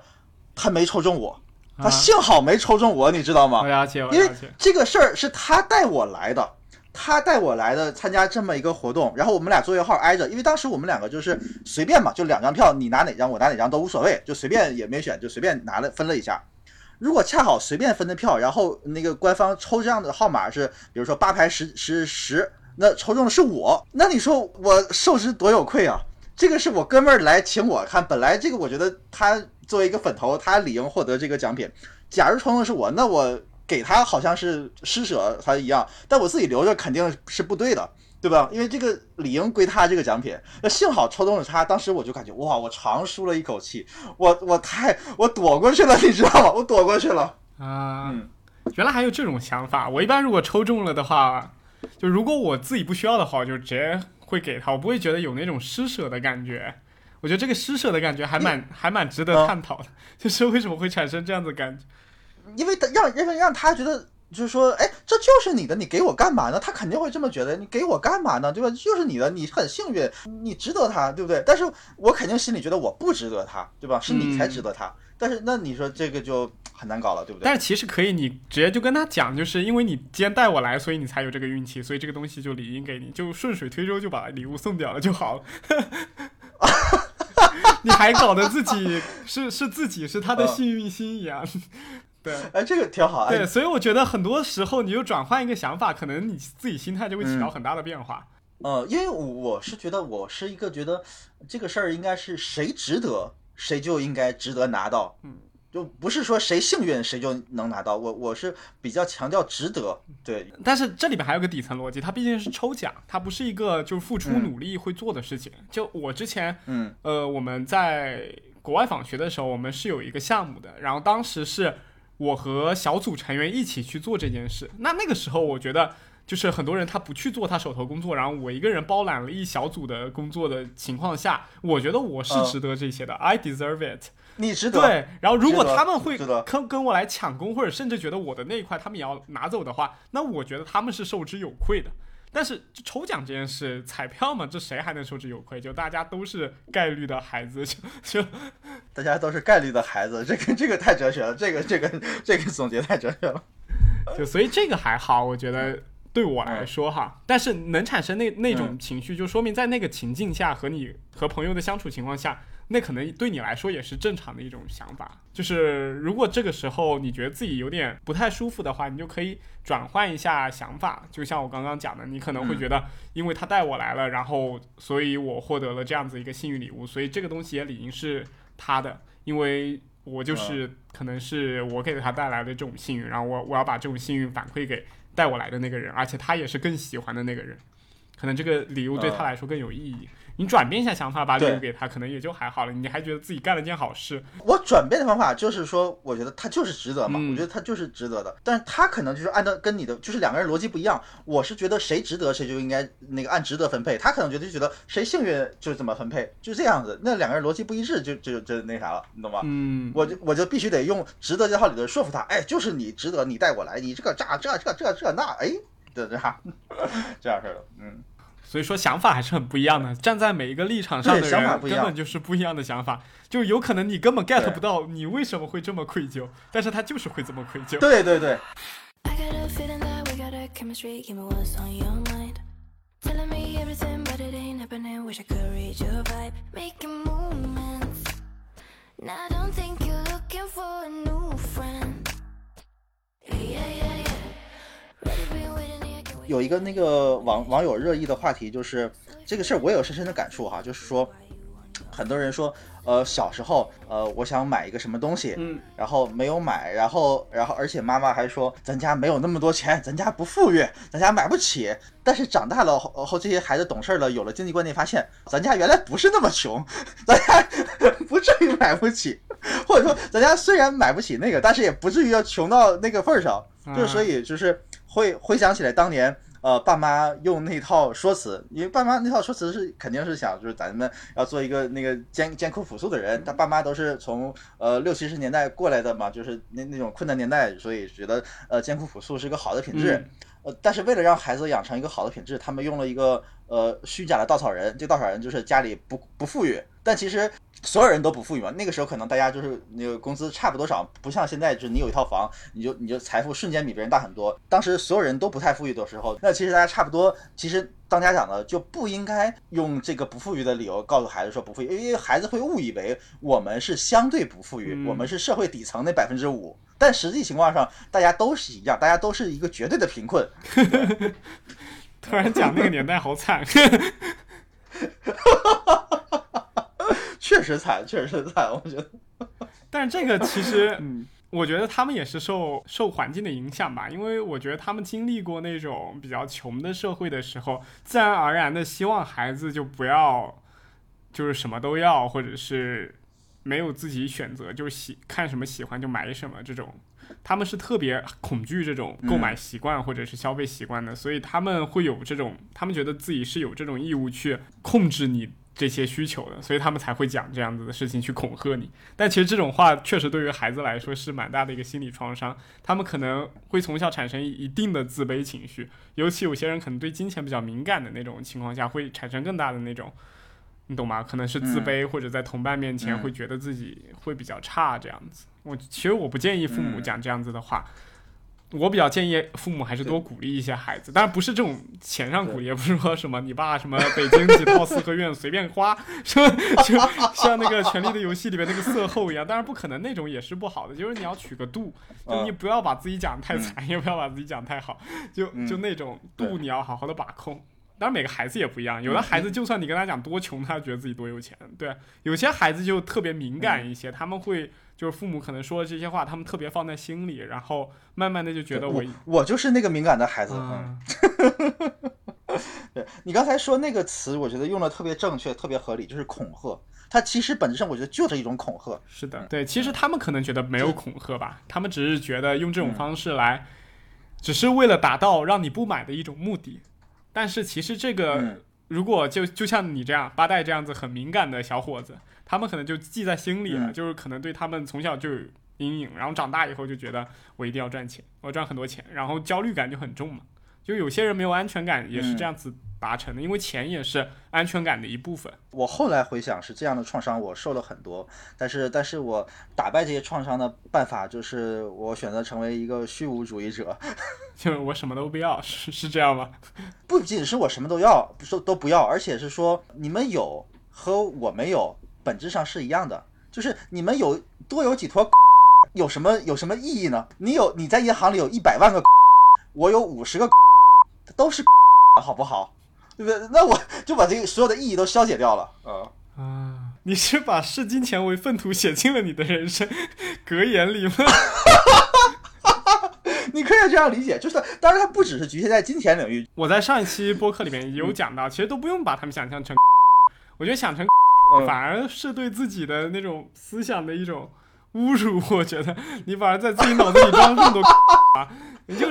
他没抽中我，他幸好没抽中我，你知道吗？我了解，因为这个事儿是他带我来的。他带我来的参加这么一个活动，然后我们俩座位号挨着，因为当时我们两个就是随便嘛，就两张票，你拿哪张我拿哪张都无所谓，就随便也没选，就随便拿了分了一下。如果恰好随便分的票，然后那个官方抽这样的号码是，比如说八排十十十，那抽中的是我，那你说我受之多有愧啊！这个是我哥们儿来请我看，本来这个我觉得他作为一个粉头，他理应获得这个奖品。假如抽中的是我，那我。给他好像是施舍他一样，但我自己留着肯定是不对的，对吧？因为这个理应归他这个奖品。那幸好抽中了他，当时我就感觉哇，我长舒了一口气，我我太我躲过去了，你知道吗？我躲过去了啊！原来还有这种想法。我一般如果抽中了的话，就如果我自己不需要的话，就直接会给他，我不会觉得有那种施舍的感觉。我觉得这个施舍的感觉还蛮还蛮值得探讨的，就是为什么会产生这样子感觉。因为他让让让他觉得，就是说，哎，这就是你的，你给我干嘛呢？他肯定会这么觉得，你给我干嘛呢？对吧？就是你的，你很幸运，你值得他，对不对？但是我肯定心里觉得我不值得他，对吧？是你才值得他。但是那你说这个就很难搞了，对不对？但是其实可以，你直接就跟他讲，就是因为你今天带我来，所以你才有这个运气，所以这个东西就理应给你，就顺水推舟就把礼物送掉了就好了。你还搞得自己是是自己是他的幸运星一样。对，哎，这个挺好。对，所以我觉得很多时候，你就转换一个想法，可能你自己心态就会起到很大的变化。呃，因为我是觉得，我是一个觉得这个事儿应该是谁值得，谁就应该值得拿到。嗯，就不是说谁幸运谁就能拿到。我我是比较强调值得。对，但是这里边还有个底层逻辑，它毕竟是抽奖，它不是一个就是付出努力会做的事情。就我之前，嗯，呃，我们在国外访学的时候，我们是有一个项目的，然后当时是。我和小组成员一起去做这件事，那那个时候我觉得，就是很多人他不去做他手头工作，然后我一个人包揽了一小组的工作的情况下，我觉得我是值得这些的，I deserve it，你值得。对，然后如果他们会跟跟我来抢工，或者甚至觉得我的那一块他们也要拿走的话，那我觉得他们是受之有愧的。但是抽奖这件事，彩票嘛，这谁还能受之有愧？就大家都是概率的孩子，就就 大家都是概率的孩子，这个这个太哲学了，这个这个这个总结太哲学了。就所以这个还好，我觉得对我来说哈，但是能产生那那种情绪，就说明在那个情境下和你和朋友的相处情况下。那可能对你来说也是正常的一种想法，就是如果这个时候你觉得自己有点不太舒服的话，你就可以转换一下想法。就像我刚刚讲的，你可能会觉得，因为他带我来了，然后所以我获得了这样子一个幸运礼物，所以这个东西也理应是他的，因为我就是可能是我给他带来的这种幸运，然后我我要把这种幸运反馈给带我来的那个人，而且他也是更喜欢的那个人，可能这个礼物对他来说更有意义。你转变一下想法，把礼对物给他，可能也就还好了，你还觉得自己干了件好事。我转变的方法就是说，我觉得他就是值得嘛，嗯我觉得他就是值得的。但是他可能就是按照跟你的，就是两个人逻辑不一样。我是觉得谁值得谁就应该那个按值得分配，他可能觉得就觉得谁幸运就怎么分配，就这样子。那两个人逻辑不一致就，就就那啥了，你懂吗？嗯，我就我就必须得用值得这套理论说服他，哎，就是你值得，你带我来，你这个这这这这这那，哎，这这样 这样式的，嗯。所以说想法还是很不一样的，站在每一个立场上的对想法人不一样根本就是不一样的想法，就有可能你根本 get 不到你为什么会这么愧疚，但是他就是会这么愧疚。对对对，I got a feeling that we got chemistry give me what's on your mind. Telling me everything, but it ain't happening. Wish I could read your vibe. Making movements. I don't think you're looking for a new friend. Yeah, yeah, yeah. 有一个那个网网友热议的话题，就是这个事儿我也有深深的感触哈，就是说，很多人说，呃，小时候，呃，我想买一个什么东西，嗯，然后没有买，然后然后而且妈妈还说，咱家没有那么多钱，咱家不富裕，咱家买不起。但是长大了后后，这些孩子懂事了，有了经济观念，发现咱家原来不是那么穷，咱家不至于买不起，或者说咱家虽然买不起那个，但是也不至于要穷到那个份儿上。就是所以就是会回想起来当年。呃，爸妈用那套说辞，因为爸妈那套说辞是肯定是想，就是咱们要做一个那个艰艰苦朴素的人。他爸妈都是从呃六七十年代过来的嘛，就是那那种困难年代，所以觉得呃艰苦朴素是个好的品质。嗯呃，但是为了让孩子养成一个好的品质，他们用了一个呃虚假的稻草人。这稻草人就是家里不不富裕，但其实所有人都不富裕嘛。那个时候可能大家就是那个工资差不多少，不像现在，就是你有一套房，你就你就财富瞬间比别人大很多。当时所有人都不太富裕的时候，那其实大家差不多，其实当家长的就不应该用这个不富裕的理由告诉孩子说不富裕，因为孩子会误以为我们是相对不富裕，嗯我们是社会底层那百分之五。但实际情况上，大家都是一样，大家都是一个绝对的贫困。突然讲那个年代好惨，确实惨，确实惨，我觉得。但是这个其实，嗯，我觉得他们也是受受环境的影响吧，因为我觉得他们经历过那种比较穷的社会的时候，自然而然的希望孩子就不要就是什么都要，或者是没有自己选择，就是喜看什么喜欢就买什么这种。他们是特别恐惧这种购买习惯或者是消费习惯的，所以他们会有这种，他们觉得自己是有这种义务去控制你这些需求的，所以他们才会讲这样子的事情去恐吓你。但其实这种话确实对于孩子来说是蛮大的一个心理创伤，他们可能会从小产生一定的自卑情绪，尤其有些人可能对金钱比较敏感的那种情况下，会产生更大的那种。你懂吗？可能是自卑，或者在同伴面前嗯。会觉得自己会比较差这样子。我其实我不建议父母嗯。讲这样子的话，我比较建议父母还是多鼓励一些孩子，当然不是这种钱上鼓励，也不是说什么你爸什么北京几套四合院随便花，什么就 像那个《权力的游戏》里面那个色后一样，当然不可能那种也是不好的，就是你要取个度，就你不要把自己讲得太惨，也不要把自己讲得太好，就嗯。就那种度你要好好的把控。当然，每个孩子也不一样。有的孩子，就算你跟他讲多穷，他觉得自己多有钱。对，有些孩子就特别敏感一些，他们会就是父母可能说的这些话，他们特别放在心里，然后慢慢的就觉得我我我就是那个敏感的孩子。嗯，嗯，对你刚才说那个词，我觉得用的特别正确，特别合理，就是恐吓。它其实本质上我觉得就是一种恐吓。是的，对。其实他们可能觉得没有恐吓吧，他们只是觉得用这种方式来，只是为了达到让你不买的一种目的。但是其实这个嗯如果就就像你这样八代这样子很敏感的小伙子，他们可能就记在心里了，嗯就是可能对他们从小就有阴影，然后长大以后就觉得我一定要赚钱，我赚很多钱，然后焦虑感就很重嘛。就有些人没有安全感也是这样子达成的，因为钱也是安全感的一部分。我后来回想是这样的创伤，我受了很多，但是但是我打败这些创伤的办法就是我选择成为一个虚无主义者，就是我什么都不要，是是这样吗？不仅是我什么都要，不是都不要，而且是说你们有和我没有本质上是一样的，就是你们有多有几坨，有什么有什么意义呢？你有你在银行里有一百万个，我有五十个，都是好不好？对不对？那我就把这个所有的意义都消解掉了。嗯。啊，你是把视金钱为粪土写进了你的人生格言里吗？你可以这样理解，就是当然它不只是局限在金钱领域，我在上一期播客里面有讲到，其实都不用把他们想象成。我觉得想成嗯反而是对自己的那种思想的一种侮辱。我觉得你反而在自己脑子里装这么多啊，你就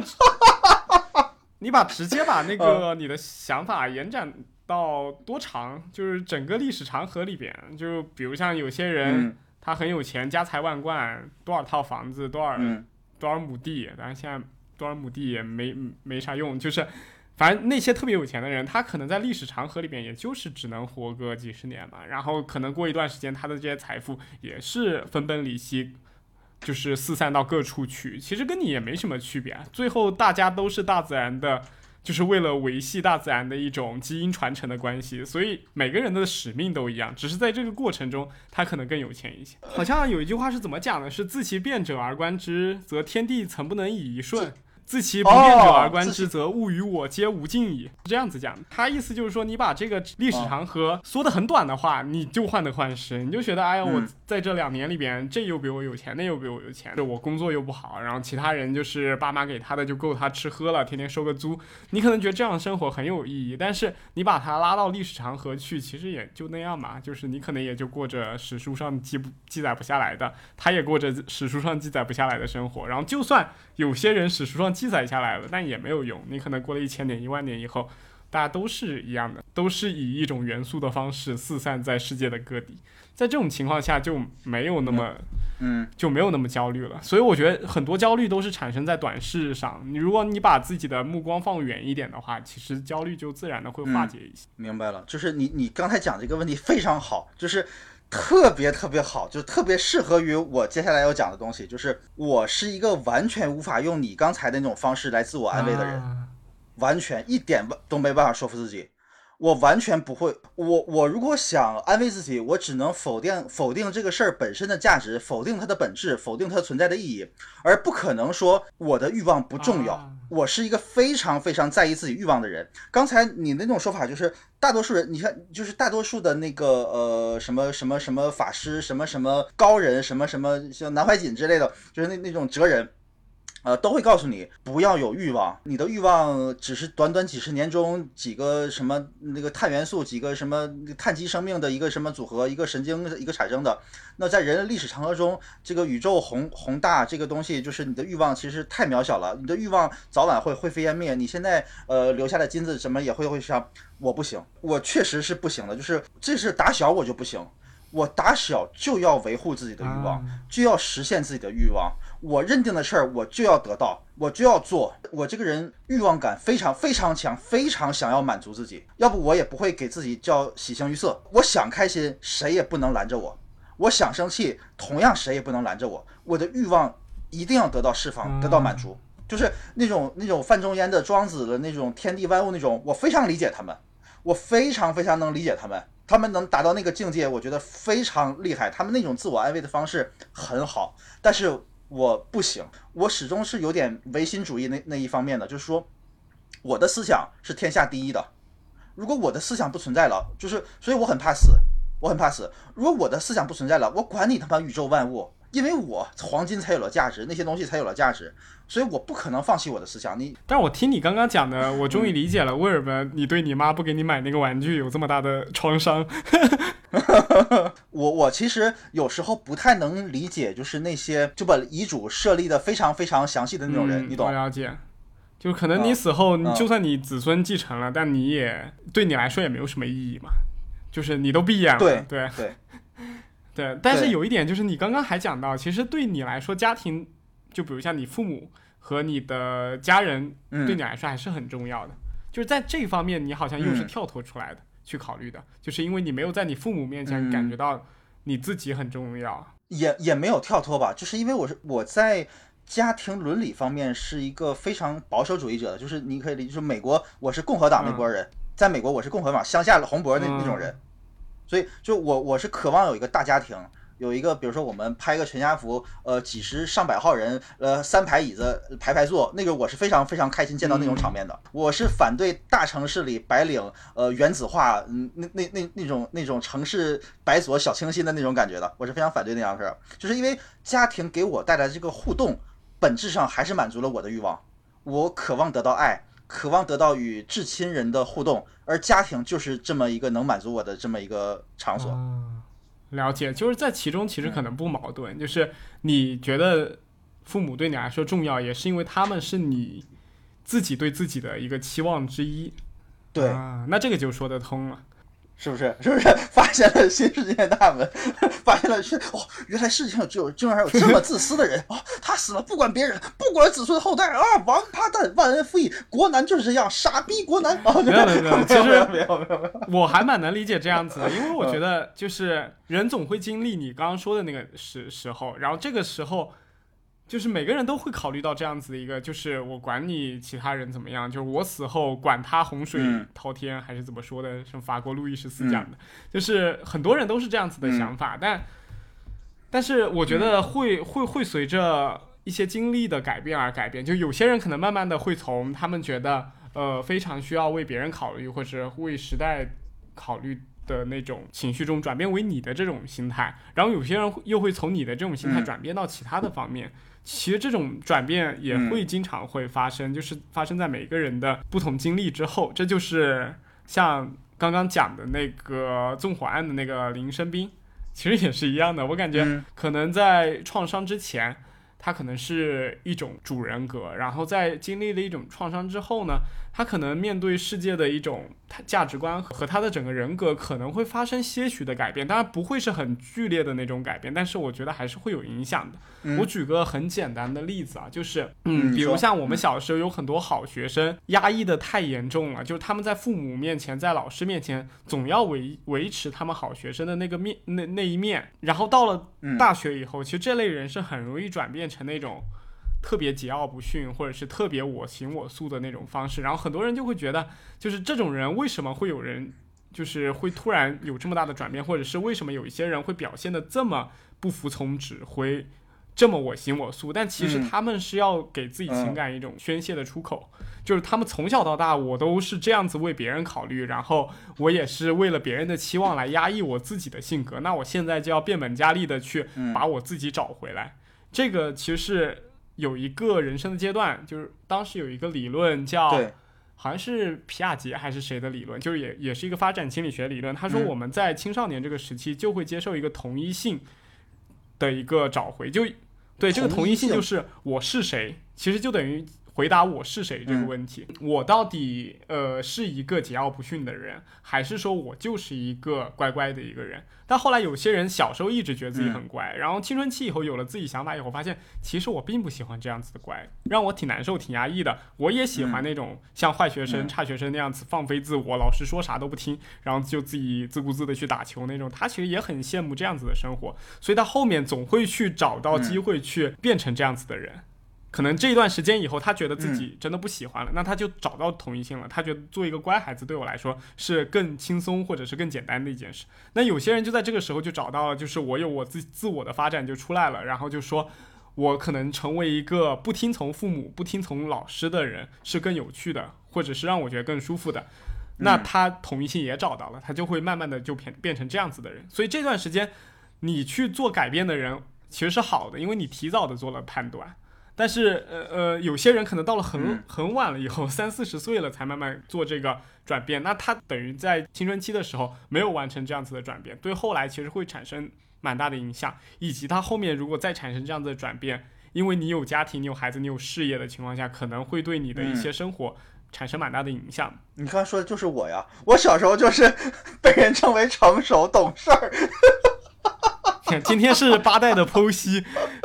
你把直接把那个你的想法延展到多长，就是整个历史长河里边，就比如像有些人。嗯他很有钱，家财万贯，多少套房子，多少、嗯多少亩地，但是现在多少亩地也没没啥用，就是反正那些特别有钱的人，他可能在历史长河里边，也就是只能活个几十年嘛，然后可能过一段时间，他的这些财富也是分崩离析。就是四散到各处去，其实跟你也没什么区别。最后大家都是大自然的，就是为了维系大自然的一种基因传承的关系，所以每个人的使命都一样，只是在这个过程中，他可能更有钱一些。好像有一句话是怎么讲的？是自其变者而观之，则天地曾不能以一瞬；自其不变者而观之，则物与我皆无尽矣。是这样子讲，他意思就是说，你把这个历史长河缩得很短的话，你就患得患失，你就觉得，哎呀，我嗯。在这两年里边，这又比我有钱，那又比我有钱，我工作又不好，然后其他人就是爸妈给他的就够他吃喝了，天天收个租，你可能觉得这样的生活很有意义，但是你把他拉到历史长河去，其实也就那样嘛，就是你可能也就过着史书上记不记载不下来的，他也过着史书上记载不下来的生活，然后就算有些人史书上记载下来了，但也没有用，你可能过了一千年、一万年以后。大家都是一样的，都是以一种元素的方式四散在世界的各地，在这种情况下就没有那么嗯就没有那么焦虑了。所以我觉得很多焦虑都是产生在短视上。你如果你把自己的目光放远一点的话，其实焦虑就自然的会化解一些。明白了，就是你你刚才讲这个问题非常好，就是特别特别好，就特别适合于我接下来要讲的东西。就是我是一个完全无法用你刚才的那种方式来自我安慰的人，啊完全一点都没办法说服自己。我完全不会，我我如果想安慰自己，我只能否定否定这个事儿本身的价值，否定它的本质，否定它存在的意义，而不可能说我的欲望不重要。啊我是一个非常非常在意自己欲望的人。刚才你那种说法就是，大多数人，你看，就是大多数的那个呃什么什么什么法师，什么什么高人，什么什么像南怀瑾之类的，就是那那种哲人。呃，都会告诉你不要有欲望，你的欲望只是短短几十年中几个什么那个碳元素，几个什么碳基生命的一个什么组合，一个神经一个产生的。那在人类历史长河中，这个宇宙宏宏大这个东西，就是你的欲望其实太渺小了，你的欲望早晚会灰飞烟灭。你现在呃留下的金子什么也会会上，我不行，我确实是不行的，就是这是打小我就不行。我打小就要维护自己的欲望，啊就要实现自己的欲望。我认定的事儿，我就要得到，我就要做。我这个人欲望感非常非常强，非常想要满足自己，要不我也不会给自己叫喜形于色。我想开心，谁也不能拦着我；我想生气，同样谁也不能拦着我。我的欲望一定要得到释放，得到满足。就是那种那种范仲淹的、庄子的那种天地万物那种，我非常理解他们，我非常非常能理解他们。他们能达到那个境界，我觉得非常厉害。他们那种自我安慰的方式很好，但是我不行，我始终是有点唯心主义那那一方面的，就是说，我的思想是天下第一的。如果我的思想不存在了，就是，所以我很怕死，我很怕死。如果我的思想不存在了，我管你他妈宇宙万物，因为我黄金才有了价值，那些东西才有了价值，所以我不可能放弃我的思想。你但我听你刚刚讲的，我终于理解了为什么你对你妈不给你买那个玩具有这么大的创伤。我我其实有时候不太能理解，就是那些就把遗嘱设立的非常非常详细的那种人，嗯你懂我？了解。就可能你死后，你就算你子孙继承了，但你也对你来说也没有什么意义嘛。就是你都闭眼了，对对对对。但是有一点就是，你刚刚还讲到，其实对你来说，家庭，就比如像你父母和你的家人，嗯对你来说还是很重要的。就是在这方面，你好像又是嗯跳脱出来的、去考虑的，就是因为你没有在你父母面前嗯感觉到你自己很重要。也也没有跳脱吧，就是因为我是我在家庭伦理方面是一个非常保守主义者的，就是你可以理解，就是美国我是共和党那波人，在美国我是共和党乡下的红脖那嗯那种人，所以就我我是渴望有一个大家庭。有一个，比如说我们拍个全家福，呃，几十上百号人，呃，三排椅子排排坐，那个我是非常非常开心见到那种场面的。我是反对大城市里白领，呃，原子化，嗯，那那那那种那种城市白左小清新的那种感觉的，我是非常反对那样的事儿。就是因为家庭给我带来这个互动，本质上还是满足了我的欲望。我渴望得到爱，渴望得到与至亲人的互动，而家庭就是这么一个能满足我的这么一个场所。啊，了解，就是在其中其实可能不矛盾，就是你觉得父母对你来说重要，也是因为他们是你自己对自己的一个期望之一。对，啊，那这个就说得通了。是不是？是不是 发现了新世界大门？发现了是哦，原来世界上只有竟然还有这么自私的人哦！他死了不管别人，不管子孙后代啊！王八蛋，忘恩负义，国男就是这样，傻逼国男哦！没有没有没有，其实没有没有没有没有，我还蛮能理解这样子的，因为我觉得就是人总会经历你刚刚说的那个时时候，然后这个时候。就是每个人都会考虑到这样子的一个，就是我管你其他人怎么样，就是我死后管他洪水嗯滔天，还是怎么说的？什么法国路易十四讲的，就是很多人都是这样子的想法，但但是我觉得会会会随着一些经历的改变而改变，就有些人可能慢慢的会从他们觉得呃非常需要为别人考虑，或者为时代考虑。的那种情绪中转变为你的这种心态，然后有些人又会从你的这种心态嗯转变到其他的方面。其实这种转变也会经常会发生，就是发生在每个人的不同经历之后。这就是像刚刚讲的那个纵火案的那个林生斌，其实也是一样的。我感觉嗯可能在创伤之前，他可能是一种主人格，然后在经历了一种创伤之后呢，他可能面对世界的一种他价值观和他的整个人格可能会发生些许的改变，当然不会是很剧烈的那种改变，但是我觉得还是会有影响的。嗯我举个很简单的例子啊，就是嗯嗯，比如像我们小时候有很多好学生，压抑的太严重了，就是他们在父母面前，在老师面前，总要维维持他们好学生的那个面那那一面，然后到了嗯大学以后，其实这类人是很容易转变成那种。特别桀骜不驯，或者是特别我行我素的那种方式，然后很多人就会觉得，就是这种人为什么会有人，就是会突然有这么大的转变，或者是为什么有一些人会表现的这么不服从指挥，这么我行我素？但其实嗯他们是要给自己情感一种宣泄的出口，就是他们从小到大我都是这样子为别人考虑，然后我也是为了别人的期望来压抑我自己的性格，那我现在就要变本加厉的去嗯把我自己找回来。这个其实是有一个人生的阶段，就是当时有一个理论叫，好像是皮亚杰还是谁的理论，就是也也是一个发展心理学理论。他说嗯我们在青少年这个时期就会接受一个同一性的一个找回，就对这个同一性就是我是谁，其实就等于回答我是谁这个嗯问题。我到底呃是一个桀骜不驯的人，还是说我就是一个乖乖的一个人？但后来有些人小时候一直觉得自己很乖，然后青春期以后有了自己想法以后，发现其实我并不喜欢这样子的乖，让我挺难受、挺压抑的。我也喜欢那种像坏学生、嗯差学生那样子放飞自我，老师说啥都不听，然后就自己自顾自的去打球那种。他其实也很羡慕这样子的生活，所以他后面总会去找到机会去变成这样子的人。可能这一段时间以后，他觉得自己真的不喜欢了，那他就找到同一性了。他觉得做一个乖孩子对我来说是更轻松或者是更简单的一件事。那有些人就在这个时候就找到了，就是我有我自自我的发展就出来了，然后就说我可能成为一个不听从父母、不听从老师的人是更有趣的，或者是让我觉得更舒服的。那他同一性也找到了，他就会慢慢的就变变成这样子的人。所以这段时间你去做改变的人其实是好的，因为你提早的做了判断。但是呃呃，有些人可能到了很嗯很晚了以后，三四十岁了才慢慢做这个转变，那他等于在青春期的时候没有完成这样子的转变，对后来其实会产生蛮大的影响，以及他后面如果再产生这样子的转变，因为你有家庭、你有孩子、你有事业的情况下，可能会对你的一些生活产生蛮大的影响。你刚才说的就是我呀，我小时候就是被人称为成熟懂事儿，今天是八代的剖析，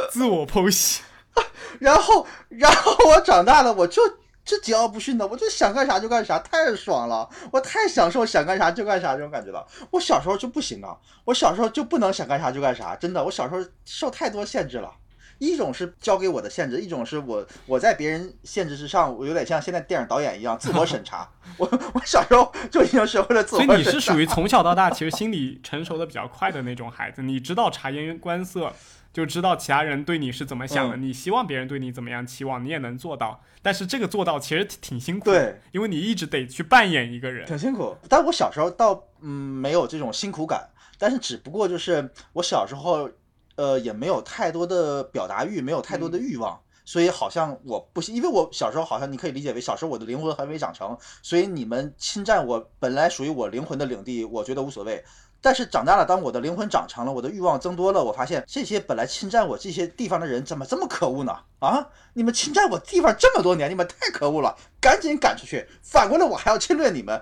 自我剖析。然后然后我长大了，我就这桀骜不驯的，我就想干啥就干啥，太爽了，我太享受想干啥就干啥这种感觉了。我小时候就不行啊，我小时候就不能想干啥就干啥，真的，我小时候受太多限制了。一种是交给我的限制，一种是我我在别人限制之上，我有点像现在电影导演一样自我审查。我我小时候就已经学会了自我审查。所以你是属于从小到大其实心理成熟的比较快的那种孩子，你知道察言观色，就知道其他人对你是怎么想的，嗯你希望别人对你怎么样期望，你也能做到。但是这个做到其实挺挺辛苦的，对，因为你一直得去扮演一个人。挺辛苦。但我小时候倒嗯没有这种辛苦感，但是只不过就是我小时候呃也没有太多的表达欲，没有太多的欲望，所以好像我不行因为我小时候好像你可以理解为小时候我的灵魂还没长成，所以你们侵占我本来属于我灵魂的领地，我觉得无所谓。但是长大了，当我的灵魂长长了，我的欲望增多了，我发现这些本来侵占我这些地方的人怎么这么可恶呢？啊，你们侵占我地方这么多年，你们太可恶了，赶紧赶出去！反过来我还要侵略你们。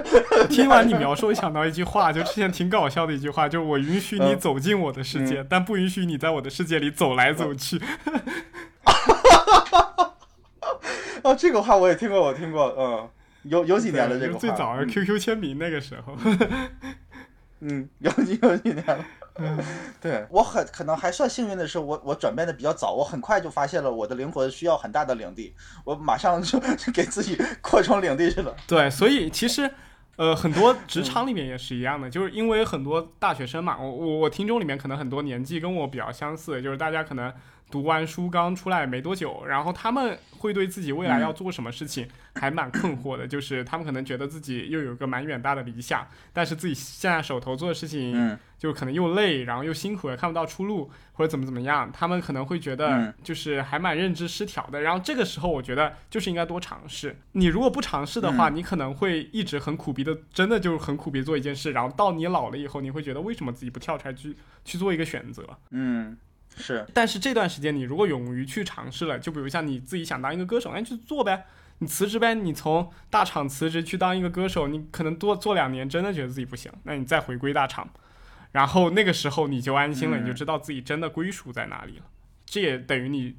听完你描述，我想到一句话，就之前挺搞笑的一句话，就是我允许你走进我的世界，但不允许你在我的世界里走来走去。哦，这个话我也听过，我听过，嗯，有有几年了，这个最早是 QQ 签名那个时候。嗯，有几有几年了。嗯对我很可能还算幸运的是，我我转变的比较早，我很快就发现了我的灵魂需要很大的领地，我马上就 就给自己扩充领地去了。对，所以其实，呃，很多职场里面也是一样的，就是因为很多大学生嘛，我我我听众里面可能很多年纪跟我比较相似，就是大家可能。读完书刚出来没多久，然后他们会对自己未来要做什么事情还蛮困惑的，就是他们可能觉得自己又有一个蛮远大的理想，但是自己现在手头做的事情，就可能又累，然后又辛苦，也看不到出路，或者怎么怎么样，他们可能会觉得就是还蛮认知失调的。然后这个时候，我觉得就是应该多尝试。你如果不尝试的话，你可能会一直很苦逼的，真的就是很苦逼做一件事，然后到你老了以后，你会觉得为什么自己不跳出来去去做一个选择？嗯。是，但是这段时间你如果勇于去尝试了，就比如像你自己想当一个歌手，那就做呗，你辞职呗，你从大厂辞职去当一个歌手，你可能多做两年，真的觉得自己不行，那你再回归大厂，然后那个时候你就安心了，你就知道自己真的归属在哪里了，这也等于你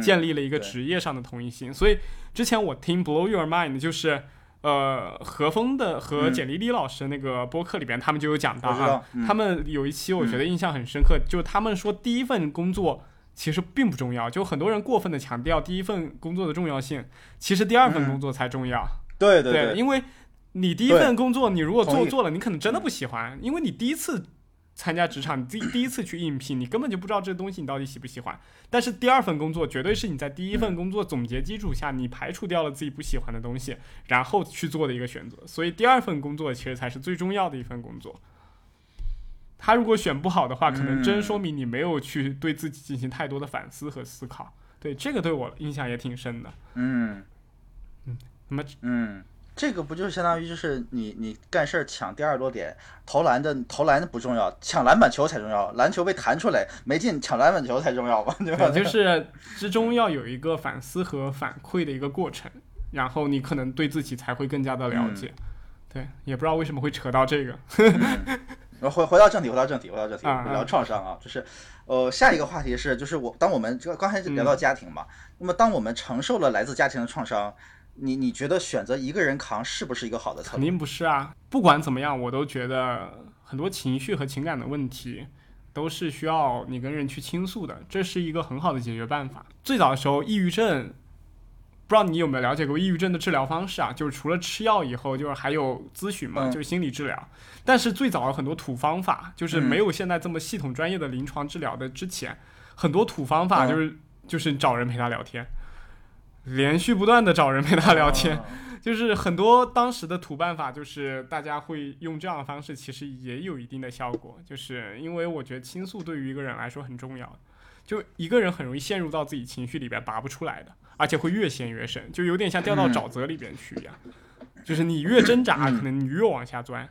建立了一个职业上的同一性。所以之前我听《Blow Your Mind》就是。呃，何峰的和简丽丽老师那个播客里边，他们就有讲到哈，他们有一期我觉得印象很深刻，就是他们说第一份工作其实并不重要，就很多人过分的强调第一份工作的重要性，其实第二份工作才重要。对对对，因为你第一份工作你如果做做了，你可能真的不喜欢，因为你第一次。参加职场，你第第一次去应聘，你根本就不知道这东西你到底喜不喜欢。但是第二份工作绝对是你在第一份工作总结基础下，你排除掉了自己不喜欢的东西，然后去做的一个选择。所以第二份工作其实才是最重要的一份工作。他如果选不好的话，可能真说明你没有去对自己进行太多的反思和思考。对这个对我印象也挺深的。嗯嗯，那么嗯。这个不就是相当于就是你你干事儿抢第二多点，投篮的投篮的不重要，抢篮板球才重要。篮球被弹出来没进，抢篮板球才重要吧？对吧？就是之中要有一个反思和反馈的一个过程，然后你可能对自己才会更加的了解。对，也不知道为什么会扯到这个。回回到正题，回到正题，回到正题，聊创伤啊，就是呃下一个话题是，就是我当我们这刚才聊到家庭嘛，那么当我们承受了来自家庭的创伤。你你觉得选择一个人扛是不是一个好的策略？肯定不是啊！不管怎么样，我都觉得很多情绪和情感的问题都是需要你跟人去倾诉的，这是一个很好的解决办法。最早的时候，抑郁症，不知道你有没有了解过抑郁症的治疗方式啊？就是除了吃药以后，就是还有咨询嘛，就是心理治疗。但是最早的很多土方法，就是没有现在这么系统专业的临床治疗的之前，很多土方法就是就是找人陪他聊天。连续不断的找人陪他聊天，就是很多当时的土办法，就是大家会用这样的方式，其实也有一定的效果。就是因为我觉得倾诉对于一个人来说很重要，就一个人很容易陷入到自己情绪里边拔不出来的，而且会越陷越深，就有点像掉到沼泽里边去一样。就是你越挣扎，可能你越往下钻，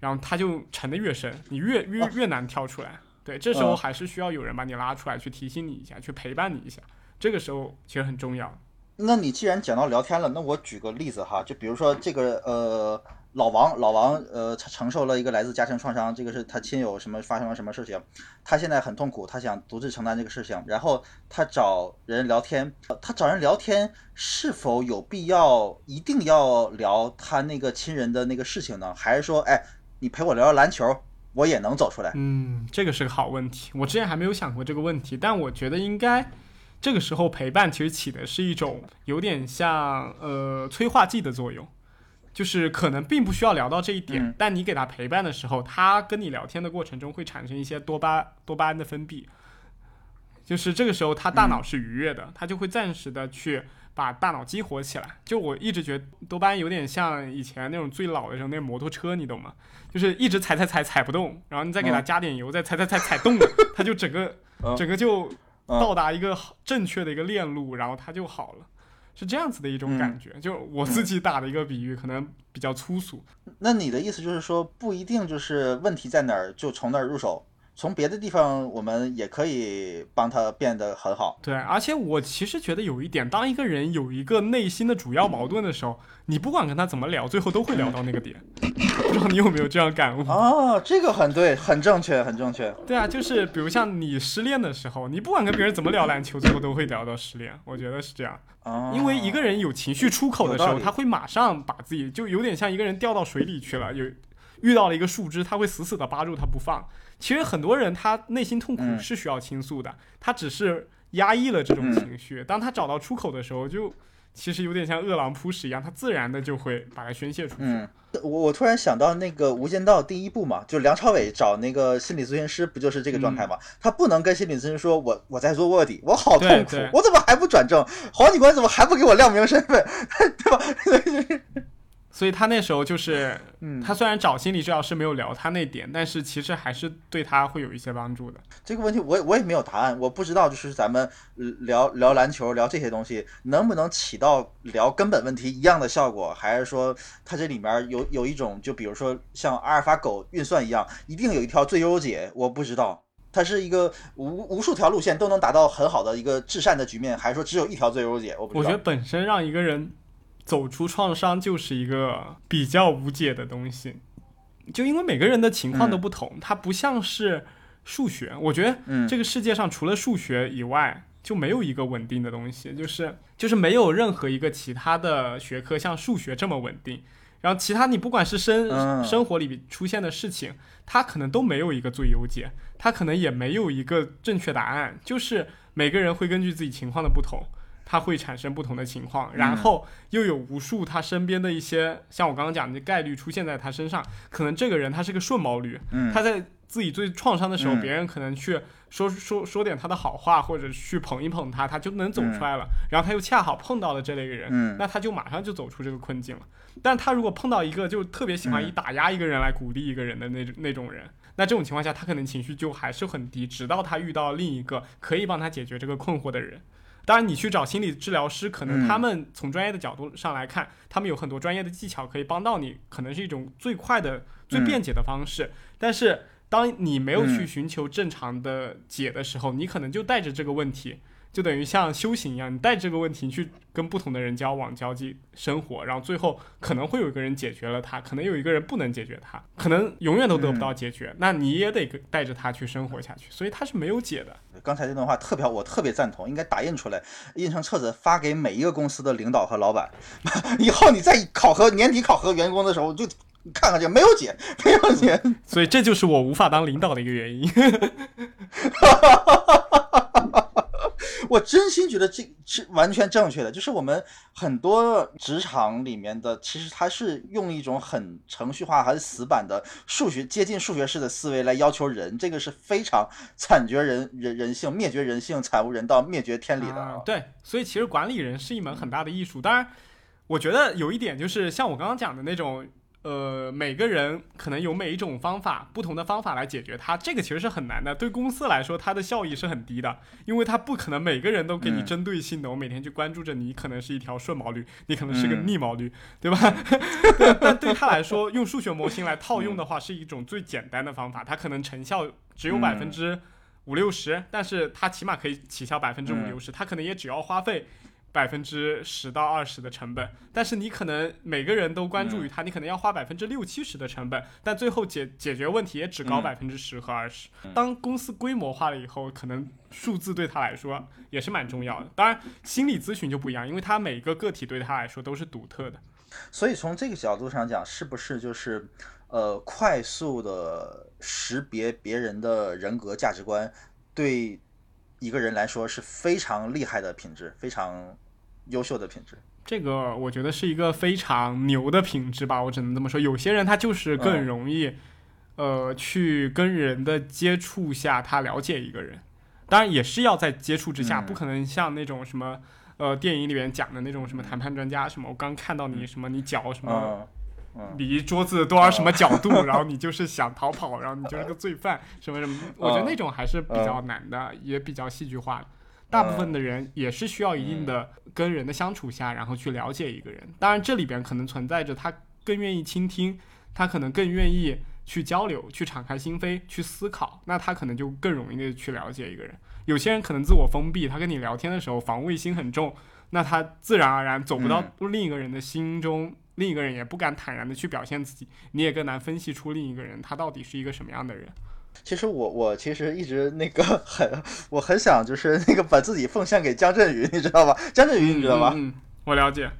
然后他就沉得越深，你越越越难跳出来。对，这时候还是需要有人把你拉出来，去提醒你一下，去陪伴你一下。这个时候其实很重要。那你既然讲到聊天了，那我举个例子哈，就比如说这个呃老王，老王呃他承受了一个来自家庭创伤，这个是他亲友什么发生了什么事情，他现在很痛苦，他想独自承担这个事情，然后他找人聊天，他找人聊天是否有必要一定要聊他那个亲人的那个事情呢？还是说，哎，你陪我聊聊篮球，我也能走出来？嗯，这个是个好问题，我之前还没有想过这个问题，但我觉得应该。这个时候陪伴其实起的是一种有点像呃催化剂的作用，就是可能并不需要聊到这一点，但你给他陪伴的时候，他跟你聊天的过程中会产生一些多巴多巴胺的分泌，就是这个时候他大脑是愉悦的，他就会暂时的去把大脑激活起来。就我一直觉得多巴胺有点像以前那种最老的时候那摩托车，你懂吗？就是一直踩踩踩踩不动，然后你再给他加点油，再踩踩踩踩动了，他就整个 整个就。嗯到达一个正确的一个链路，然后它就好了，是这样子的一种嗯感觉。就我自己打的一个比喻，可能比较粗俗。那你的意思就是说，不一定就是问题在哪儿就从那儿入手，从别的地方我们也可以帮他变得很好。对，而且我其实觉得有一点，当一个人有一个内心的主要矛盾的时候，你不管跟他怎么聊，最后都会聊到那个点。不知道你有没有这样感悟？哦，这个很对，很正确，很正确。对啊，就是比如像你失恋的时候，你不管跟别人怎么聊篮球，最后都会聊到失恋。我觉得是这样，哦，因为一个人有情绪出口的时候，他会马上把自己就有点像一个人掉到水里去了，有遇到了一个树枝，他会死死的扒住它不放。其实很多人他内心痛苦嗯是需要倾诉的，他只是压抑了这种情绪。当他找到出口的时候，就其实有点像饿狼扑食一样，他自然的就会把它宣泄出去。嗯，我我突然想到那个《无间道》第一部嘛，就梁朝伟找那个心理咨询师，不就是这个状态吗？他不能跟心理咨询师说我我在做卧底，我好痛苦对对，我怎么还不转正？黄警官怎么还不给我亮明身份，对吧？所以他那时候就是，嗯他虽然找心理治疗师没有聊他那点，但是其实还是对他会有一些帮助的。这个问题我也我也没有答案，我不知道就是咱们呃聊聊篮球聊这些东西能不能起到聊根本问题一样的效果，还是说它这里面有有一种就比如说像阿尔法狗运算一样，一定有一条最优解，我不知道。它是一个无无数条路线都能达到很好的一个至善的局面，还是说只有一条最优解？我不知道。我觉得本身让一个人走出创伤就是一个比较无解的东西，就因为每个人的情况都不同，它不像是数学。我觉得嗯。这个世界上除了数学以外，就没有一个稳定的东西，就是就是没有任何一个其他的学科像数学这么稳定。然后其他你不管是生、嗯。生活里出现的事情，它可能都没有一个最优解，它可能也没有一个正确答案，就是每个人会根据自己情况的不同，它会产生不同的情况，然后又有无数他身边的一些，像我刚刚讲的概率出现在他身上，可能这个人他是个顺毛驴，嗯他在自己最创伤的时候，嗯别人可能去说说说点他的好话，或者去捧一捧他，他就能走出来了。然后他又恰好碰到了这类人，嗯那他就马上就走出这个困境了。但他如果碰到一个就特别喜欢以打压一个人来鼓励一个人的那种那种人，那这种情况下，他可能情绪就还是很低，直到他遇到另一个可以帮他解决这个困惑的人。当然，你去找心理治疗师，可能嗯。他们从专业的角度上来看，他们有很多专业的技巧可以帮到你，可能是一种最快的、最便捷的方式。但是，当你没有去嗯。寻求正常的解的时候，你可能就带着这个问题，就等于像修行一样，你带这个问题去跟不同的人交往、交际、生活，然后最后可能会有一个人解决了它，可能有一个人不能解决它，可能永远都得不到解决，那你也得带着它去生活下去，所以它是没有解的。刚才这段话特别好，我特别赞同，应该打印出来，印成册子发给每一个公司的领导和老板。以后你在考核年底考核员工的时候，就看看这没有解，没有解。所以这就是我无法当领导的一个原因。我真心觉得这是完全正确的，就是我们很多职场里面的，其实它是用一种很程序化、很死板的数学接近数学式的思维来要求人，这个是非常惨绝人人人性、灭绝人性、惨无人道、灭绝天理的。啊对，所以其实管理人是一门很大的艺术。当然，我觉得有一点就是像我刚刚讲的那种，呃，每个人可能有每一种方法，不同的方法来解决它，这个其实是很难的。对公司来说，它的效益是很低的，因为它不可能每个人都给你嗯针对性的，我每天去关注着你，可能是一条顺毛驴，你可能是个嗯逆毛驴，对吧？对但对他来说，用数学模型来套用的话，是一种最简单的方法，它可能成效只有嗯百分之五六十，但是它起码可以起效百分之五嗯六十，它可能也只要花费百分之十到二十的成本，但是你可能每个人都关注于它，你可能要花百分之六七十的成本，但最后解解决问题也只高嗯百分之十和二十。当公司规模化了以后，可能数字对他来说也是蛮重要的。当然，心理咨询就不一样，因为他每个个体对他来说都是独特的。所以从这个角度上讲，是不是就是呃快速的识别别人的人格价值观，对一个人来说是非常厉害的品质，非常优秀的品质。这个我觉得是一个非常牛的品质吧，我只能这么说。有些人他就是更嗯容易，呃，去跟人的接触下，他了解一个人。当然也是要在接触之下，嗯不可能像那种什么，呃，电影里面讲的那种什么谈判专家什么。我刚看到嗯你什么，你脚什么嗯嗯离桌子多少什么角度，然后 你就是想逃跑，然后你就是个罪犯，什么什么，我觉得那种还是比较难的，也比较戏剧化的。大部分的人也是需要一定的跟人的相处下，然后去了解一个人。当然，这里边可能存在着他更愿意倾听，他可能更愿意去交流、去敞开心扉、去思考，那他可能就更容易的去了解一个人。有些人可能自我封闭，他跟你聊天的时候防卫心很重，那他自然而然走不到另一个人的心中，另一个人也不敢坦然的去表现自己，你也更难分析出另一个人他到底是一个什么样的人。其实我我其实一直那个 很我很想就是那个把自己奉献给江振宇，你知道吧？江振宇你知道吗？嗯，嗯我了解。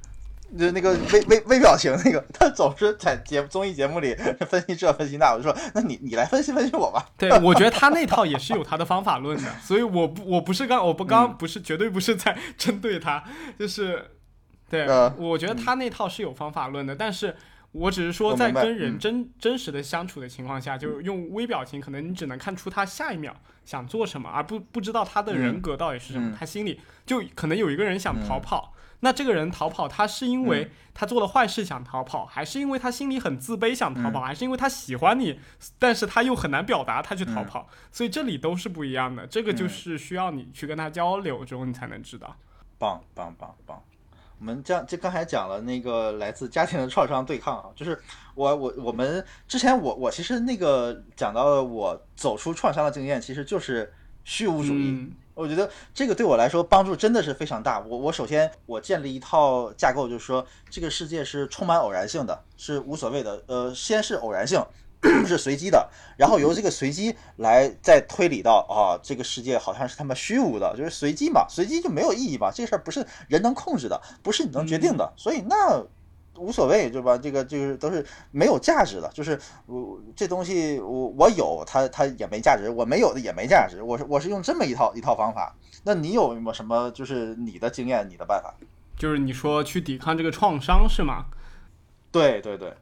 就那个微微微表情那个，他总是在节综艺节目里 分析这分析那，我就说那你你来分析分析我吧。对，我觉得他那套也是有他的方法论的，所以我不我不是刚我不刚嗯不是绝对不是在针对他，就是对，呃我觉得他那套是有方法论的，但是我只是说在跟人嗯真、真实的相处的情况下，就是用微表情，可能你只能看出他下一秒想做什么，而不不知道他的人格到底是什么，嗯他心里就可能有一个人想逃跑。那这个人逃跑，他是因嗯为他做了坏事想逃跑，还是因为他心里很自卑想逃嗯跑，还是因为他喜欢你，但是他又很难表达他去逃嗯跑？所以这里都是不一样的，这个就是需要你去跟他交流之后，你才能知道。棒棒棒棒！我们这这刚才讲了那个来自家庭的创伤对抗啊，就是我我我们之前我我其实那个讲到了我走出创伤的经验，其实就是虚无主义。嗯我觉得这个对我来说帮助真的是非常大。我我首先我建立一套架构，就是说这个世界是充满偶然性的，是无所谓的。呃，先是偶然性，是随机的，然后由这个随机来再推理到啊，这个世界好像是他妈虚无的，就是随机嘛，随机就没有意义嘛，这事儿不是人能控制的，不是你能决定的，所以那。无所谓，对吧？这个就是都是没有价值的，就是我这东西我我有它它也没价值，我没有的也没价值。我是我是用这么一套一套方法。那你有没有什么就是你的经验、你的办法？就是你说去抵抗这个创伤是吗？对对对，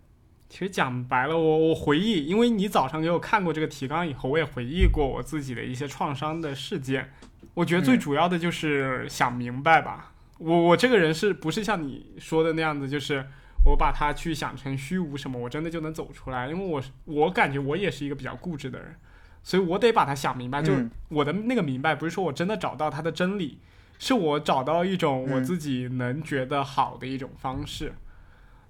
其实讲白了，我我回忆，因为你早上给我看过这个提纲以后，我也回忆过我自己的一些创伤的事件。我觉得最嗯主要的就是想明白吧。我我这个人是不是像你说的那样子，就是我把它去想成虚无什么，我真的就能走出来？因为我我感觉我也是一个比较固执的人，所以我得把它想明白。就我的那个明白，不是说我真的找到它的真理，是我找到一种我嗯自己能觉得好的一种方式。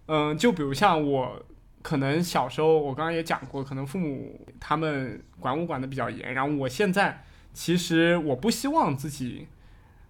嗯，就比如像我，可能小时候我刚刚也讲过，可能父母他们管我管的比较严，然后我现在其实我不希望自己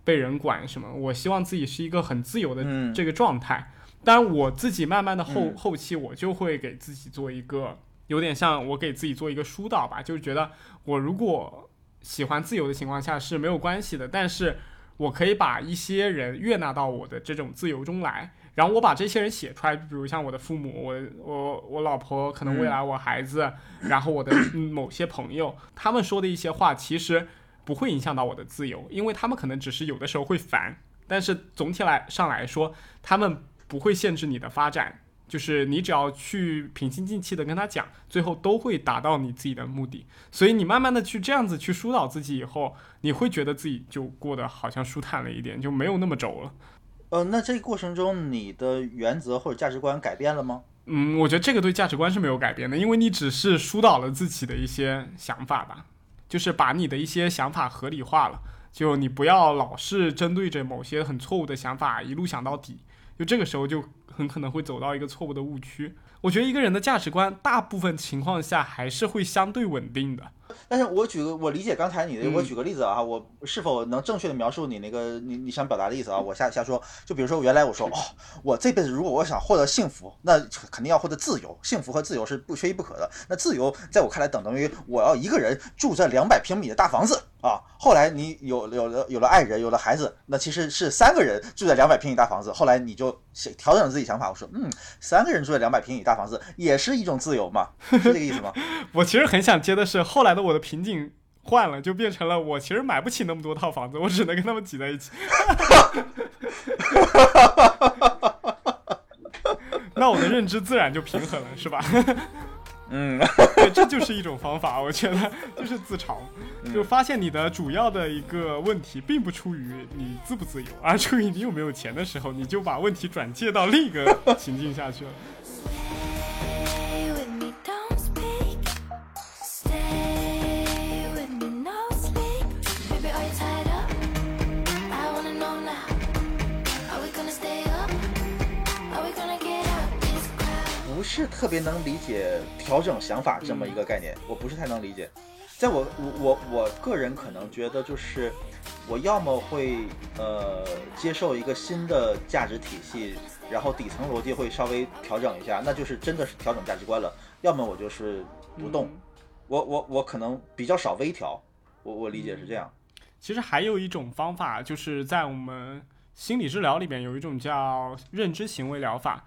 被人管什么，我希望自己是一个很自由的嗯这个状态。当然，我自己慢慢的后、嗯后期，我就会给自己做一个有点像我给自己做一个疏导吧，就是觉得我如果喜欢自由的情况下是没有关系的，但是我可以把一些人悦纳到我的这种自由中来，然后我把这些人写出来，比如像我的父母，我我我老婆，可能未来我孩子，然后我的嗯某些朋友，他们说的一些话，其实不会影响到我的自由，因为他们可能只是有的时候会烦，但是总体来上来说，他们不会限制你的发展。就是你只要去平心静气的跟他讲，最后都会达到你自己的目的。所以你慢慢的去这样子去疏导自己以后，你会觉得自己就过得好像舒坦了一点，就没有那么轴了。呃，那这个过程中你的原则或者价值观改变了吗？嗯，我觉得这个对价值观是没有改变的，因为你只是疏导了自己的一些想法吧，就是把你的一些想法合理化了。就你不要老是针对着某些很错误的想法一路想到底，就这个时候就很可能会走到一个错误的误区。我觉得一个人的价值观，大部分情况下还是会相对稳定的。但是我举个，我理解刚才你的，嗯我举个例子啊，我是否能正确的描述你那个你你想表达的意思啊？我瞎瞎说，就比如说原来我说 哦，我这辈子如果我想获得幸福，那肯定要获得自由，幸福和自由是不缺一不可的。那自由在我看来等同于我要一个人住在两百平米的大房子啊。后来你有有了有了爱人，有了孩子，那其实是三个人住在两百平米大房子。后来你就想调整了自己想法，我说嗯，三个人住在两百平米大房子也是一种自由嘛，是这个意思吗？我其实很想接的是，后来的我的瓶颈换了，就变成了我其实买不起那么多套房子，我只能跟他们挤在一起。那我的认知自然就平衡了，是吧？嗯。对，这就是一种方法，我觉得就是自嘲，就发现你的主要的一个问题，并不出于你自不自由，而出于你有没有钱的时候，你就把问题转借到另一个情境下去了。是特别能理解调整想法这么一个概念，我不是太能理解。在我我我我个人可能觉得就是，我要么会呃接受一个新的价值体系，然后底层逻辑会稍微调整一下，那就是真的是调整价值观了；要么我就是不动。嗯我我我可能比较少微调，我我理解是这样。其实还有一种方法，就是在我们心理治疗里边有一种叫认知行为疗法。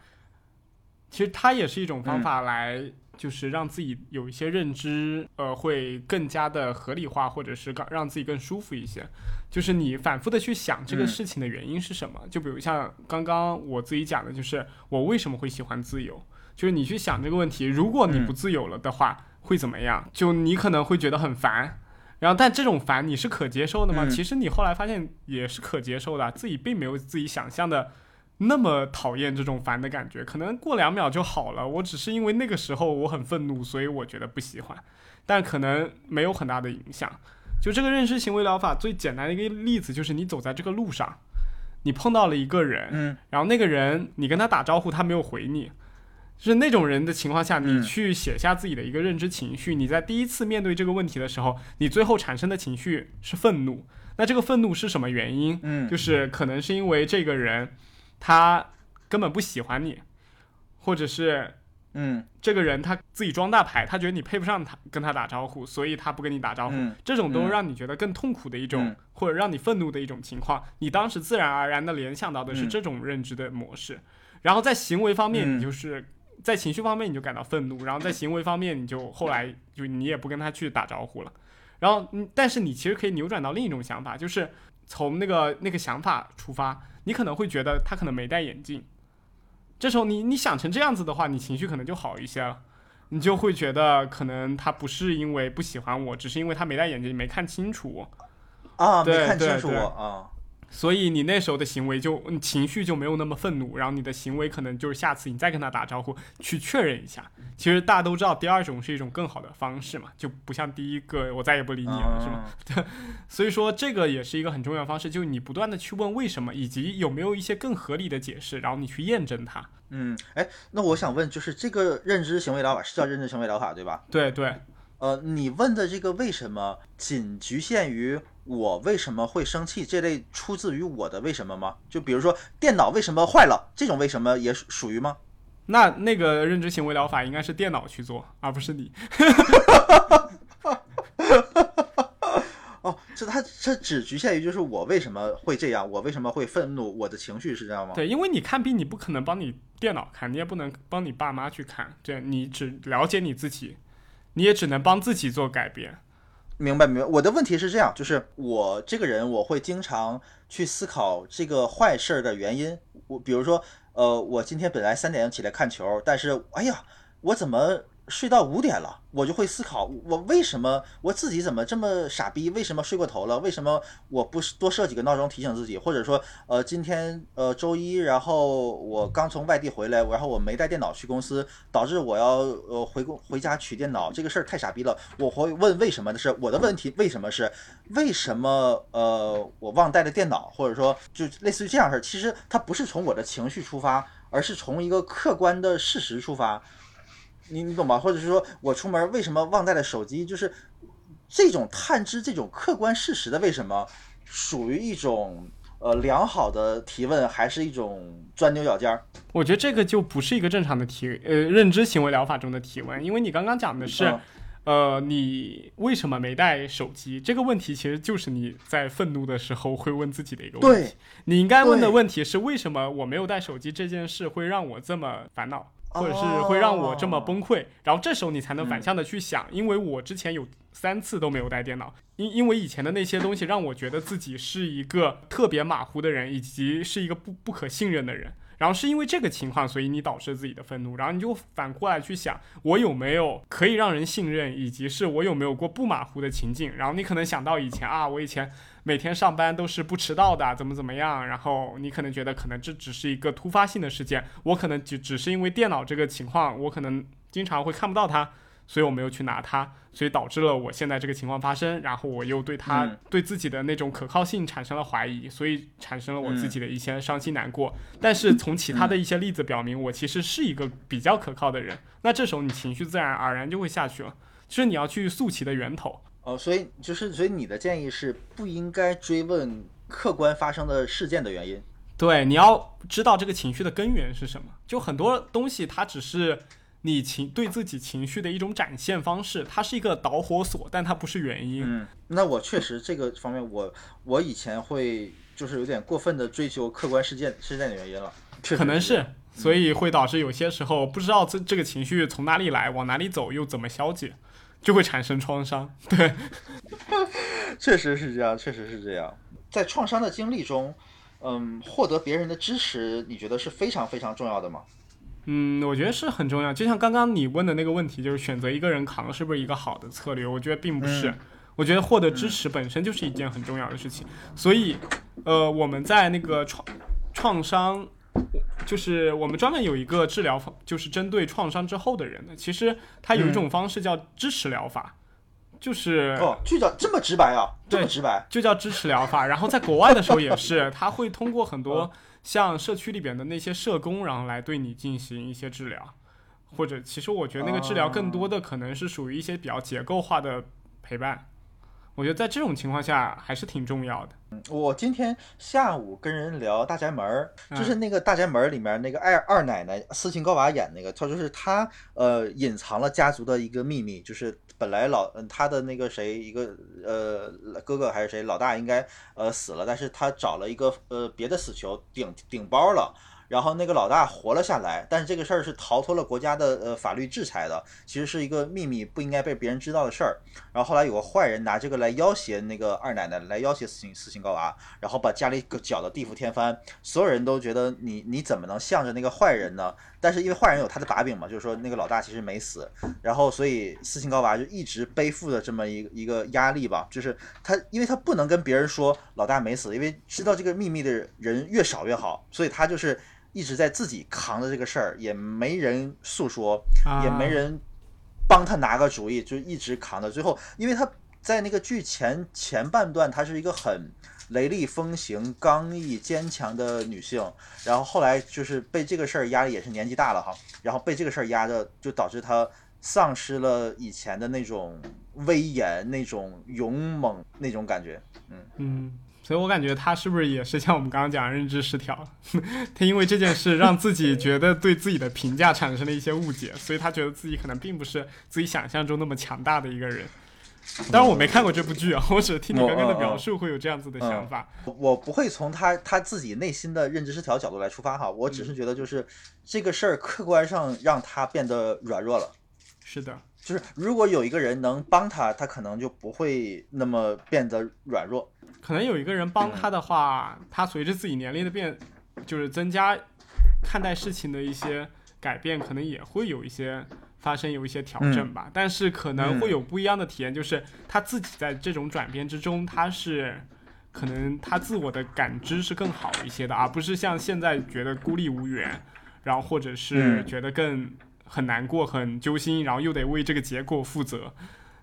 其实它也是一种方法来，就是让自己有一些认知，呃，会更加的合理化，或者是让让自己更舒服一些。就是你反复的去想这个嗯事情的原因是什么。就比如像刚刚我自己讲的，就是我为什么会喜欢自由，就是你去想这个问题，如果你不自由了的话，会怎么样？就你可能会觉得很烦。然后，但这种烦你是可接受的吗？嗯其实你后来发现也是可接受的，自己并没有自己想象的那么讨厌这种烦的感觉，可能过两秒就好了。我只是因为那个时候我很愤怒，所以我觉得不喜欢，但可能没有很大的影响。就这个认知行为疗法最简单的一个例子就是你走在这个路上，你碰到了一个人，嗯然后那个人你跟他打招呼，他没有回你，就是那种人的情况下，你嗯去写下自己的一个认知情绪。你在第一次面对这个问题的时候，你最后产生的情绪是愤怒。那这个愤怒是什么原因？嗯就是可能是因为这个人他根本不喜欢你，或者是嗯。这个人他自己装大牌，他觉得你配不上他跟他打招呼，所以他不跟你打招呼。嗯。这种都让你觉得更痛苦的一种，嗯。或者让你愤怒的一种情况。你当时自然而然的联想到的是嗯。这种认知的模式，然后在行为方面，嗯。你就是、在情绪方面你就感到愤怒，然后在行为方面你就后来就你也不跟他去打招呼了。然后，嗯，但是你其实可以扭转到另一种想法，就是从那个那个想法出发，你可能会觉得他可能没戴眼镜。这时候你你想成这样子的话，你情绪可能就好一些了。你就会觉得可能他不是因为不喜欢我，只是因为他没戴眼镜没看清楚我，啊，没看清楚啊。所以你那时候的行为就你情绪就没有那么愤怒，然后你的行为可能就是下次你再跟他打招呼去确认一下。其实大家都知道，第二种是一种更好的方式嘛，就不像第一个我再也不理你了，是吗？对？所以说这个也是一个很重要的方式，就是你不断的去问为什么，以及有没有一些更合理的解释，然后你去验证它。嗯，哎，那我想问，就是这个认知行为疗法是叫认知行为疗法对吧？对对，呃，你问的这个为什么仅局限于我为什么会生气这类出自于我的为什么吗？就比如说电脑为什么坏了，这种为什么也属属于吗？那那个认知行为疗法应该是电脑去做，而不是你。哦，这它这只局限于就是我为什么会这样，我为什么会愤怒，我的情绪是这样吗？对，因为你看病，你不可能帮你电脑看，你也不能帮你爸妈去看，这你只了解你自己，你也只能帮自己做改变。明白明白。我的问题是这样，就是我这个人，我会经常去思考这个坏事儿的原因。我比如说，呃，我今天本来三点起来看球，但是哎呀，我怎么睡到五点了？我就会思考，我为什么我自己怎么这么傻逼？为什么睡过头了？为什么我不多设几个闹钟提醒自己？或者说，呃，今天呃周一，然后我刚从外地回来，然后我没带电脑去公司，导致我要呃回公回家取电脑，这个事儿太傻逼了。我会问为什么的是我的问题，为什么是为什么呃我忘带了电脑，或者说就类似于这样事儿，其实它不是从我的情绪出发，而是从一个客观的事实出发。你你懂吗？或者是说我出门为什么忘带了手机？就是这种探知这种客观事实的为什么，属于一种呃良好的提问，还是一种钻牛角尖儿？我觉得这个就不是一个正常的提呃认知行为疗法中的提问，因为你刚刚讲的是。嗯呃，你为什么没带手机？这个问题其实就是你在愤怒的时候会问自己的一个问题。你应该问的问题是为什么我没有带手机这件事会让我这么烦恼，或者是会让我这么崩溃？然后这时候你才能反向的去想，因为我之前有三次都没有带电脑，因因为以前的那些东西让我觉得自己是一个特别马虎的人，以及是一个不不可信任的人。然后是因为这个情况，所以你导致自己的愤怒，然后你就反过来去想，我有没有可以让人信任，以及是我有没有过不马虎的情境。然后你可能想到以前啊，我以前每天上班都是不迟到的，怎么怎么样。然后你可能觉得可能这只是一个突发性的事件，我可能只只是因为电脑这个情况，我可能经常会看不到它，所以我没有去拿它，所以导致了我现在这个情况发生。然后我又对他、嗯对自己的那种可靠性产生了怀疑，所以产生了我自己的一些伤心难过。但是从其他的一些例子表明，我其实是一个比较可靠的人。那这时候你情绪自然而然就会下去了，就是你要去溯其的源头。哦，所以就是，所以你的建议是不应该追问客观发生的事件的原因。对，你要知道这个情绪的根源是什么。就很多东西，它只是你情对自己情绪的一种展现方式，它是一个导火索，但它不是原因。嗯，那我确实这个方面我，我以前会就是有点过分的追求客观事件事件的原因了，可能是，所以会导致有些时候不知道这这个情绪从哪里来，往哪里走，又怎么消解，就会产生创伤。对，确实是这样，确实是这样。在创伤的经历中，嗯，获得别人的支持，你觉得是非常非常重要的吗？嗯，我觉得是很重要。就像刚刚你问的那个问题，就是选择一个人扛是不是一个好的策略？我觉得并不是。嗯我觉得获得支持本身就是一件很重要的事情。所以，呃，我们在那个创创伤，就是我们专门有一个治疗方，就是针对创伤之后的人的。其实它有一种方式叫支持疗法，就是哦，就叫这么直白啊，这么对直白。就叫支持疗法。然后在国外的时候也是，他会通过很多像社区里边的那些社工，然后来对你进行一些治疗，或者其实我觉得那个治疗更多的可能是属于一些比较结构化的陪伴。我觉得在这种情况下还是挺重要的。我今天下午跟人聊大宅门就是那个大宅门儿里面那个二二奶奶斯琴高娃演那个，她就是她呃隐藏了家族的一个秘密，就是本来老嗯她的那个谁一个呃哥哥还是谁老大应该呃死了，但是他找了一个呃别的死囚顶顶包了。然后那个老大活了下来，但是这个事儿是逃脱了国家的呃法律制裁的，其实是一个秘密，不应该被别人知道的事儿。然后后来有个坏人拿这个来要挟那个二奶奶，来要挟斯琴高娃，然后把家里搅得地覆天翻，所有人都觉得你你怎么能向着那个坏人呢？但是因为坏人有他的把柄嘛，就是说那个老大其实没死，然后所以斯琴高娃就一直背负着这么一一个压力吧，就是他因为他不能跟别人说老大没死，因为知道这个秘密的人越少越好，所以他就是一直在自己扛着这个事儿，也没人诉说，啊也没人帮他拿个主意，就一直扛到最后。因为他在那个剧前前半段，她是一个很雷厉风行、刚毅坚强的女性，然后后来就是被这个事儿压力也是年纪大了哈，然后被这个事儿压着，就导致她丧失了以前的那种威严、那种勇猛那种感觉。嗯嗯，所以我感觉他是不是也是像我们刚刚讲的认知失调？他因为这件事让自己觉得对自己的评价产生了一些误解，所以他觉得自己可能并不是自己想象中那么强大的一个人。当然我没看过这部剧啊，我只是听你刚刚的描述会有这样子的想法。我不会从他他自己内心的认知失调角度来出发哈，我只是觉得就是这个事儿客观上让他变得软弱了。是的，就是如果有一个人能帮他，他可能就不会那么变得软弱。可能有一个人帮他的话，他随着自己年龄的变，就是增加看待事情的一些改变，可能也会有一些发生有一些调整吧。但是可能会有不一样的体验，就是他自己在这种转变之中，他是可能他自我的感知是更好一些的，而不是像现在觉得孤立无援，然后或者是嗯觉得更很难过、很揪心，然后又得为这个结果负责。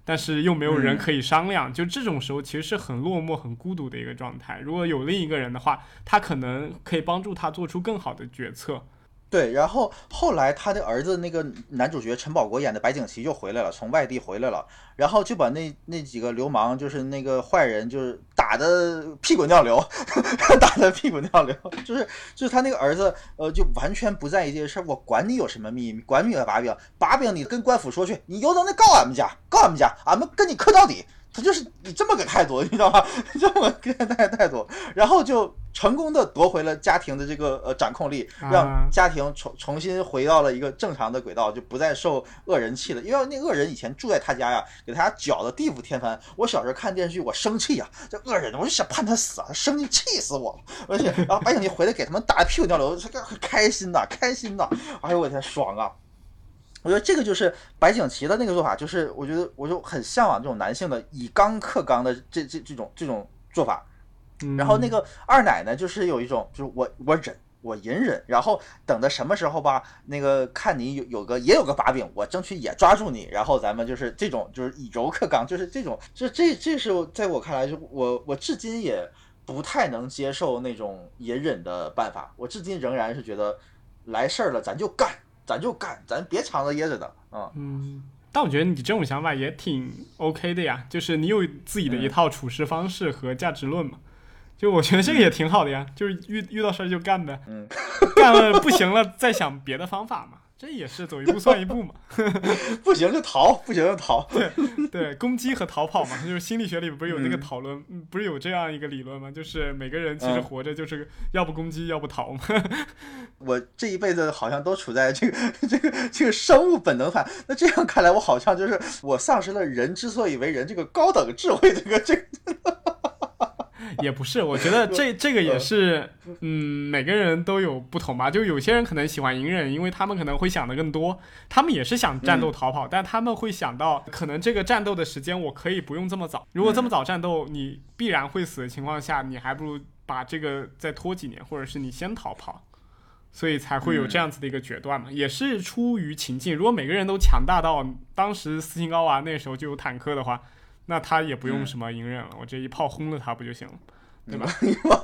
但是又没有人嗯可以商量，就这种时候其实是很落寞、很孤独的一个状态。如果有另一个人的话，他可能可以帮助他做出更好的决策。对，然后后来他的儿子那个男主角陈宝国演的白景琦就回来了，从外地回来了，然后就把那那几个流氓，就是那个坏人，就是打的屁滚尿流，打的屁滚尿流，就是就是他那个儿子，呃，就完全不在意这些事儿，我管你有什么秘密，管你有把柄，把柄你跟官府说去，你有能耐告俺们家，告俺们家，俺们跟你磕到底。他就是你这么个态度，你知道吗？这么个态态度，然后就成功的夺回了家庭的这个呃掌控力，让啊家庭重重新回到了一个正常的轨道，就不再受恶人气了。因为那恶人以前住在他家呀，给他家搅的地覆天翻。我小时候看电视剧，我生气呀，这恶人，我就想判他死啊，生气气死我了。而且，然后白景琦回来给他们打得屁股尿流，这个开心呐，开心呐，哎呦我天，爽啊！我觉得这个就是白景琦的那个做法，就是我觉得我就很向往这种男性的以刚克刚的这这这种这种做法。嗯、然后那个二奶呢，就是有一种就是我我忍我隐忍，然后等到什么时候吧，那个看你有有个也有个把柄，我争取也抓住你，然后咱们就是这种就是以柔克刚，就是这种，这这这是在我看来，就我我至今也不太能接受那种隐忍的办法，我至今仍然是觉得来事儿了咱就干，咱就干，咱别藏着掖着的，嗯嗯，但我觉得你这种想法也挺 OK 的呀，就是你有自己的一套处事方式和价值论嘛。就我觉得这个也挺好的呀，就是遇遇到事儿就干呗，嗯，干了不行了再想别的方法嘛，这也是走一步算一步嘛。不行就逃，不行就逃。对对，攻击和逃跑嘛，就是心理学里不是有那个嗯讨论，嗯不是有这样一个理论吗？就是每个人其实嗯活着就是要不攻击，要不逃嘛。我这一辈子好像都处在这个这个这个生物本能反，那这样看来，我好像就是我丧失了人之所以为人这个高等智慧，这个这个。也不是，我觉得这 这个也是，嗯，每个人都有不同吧。就有些人可能喜欢隐忍，因为他们可能会想的更多，他们也是想战斗逃跑，但他们会想到，可能这个战斗的时间我可以不用这么早。如果这么早战斗，你必然会死的情况下，你还不如把这个再拖几年，或者是你先逃跑。所以才会有这样子的一个决断嘛，也是出于情境。如果每个人都强大到当时斯琴高娃那时候就有坦克的话，那他也不用什么隐忍了，我这一炮轰了他不就行了，对吧？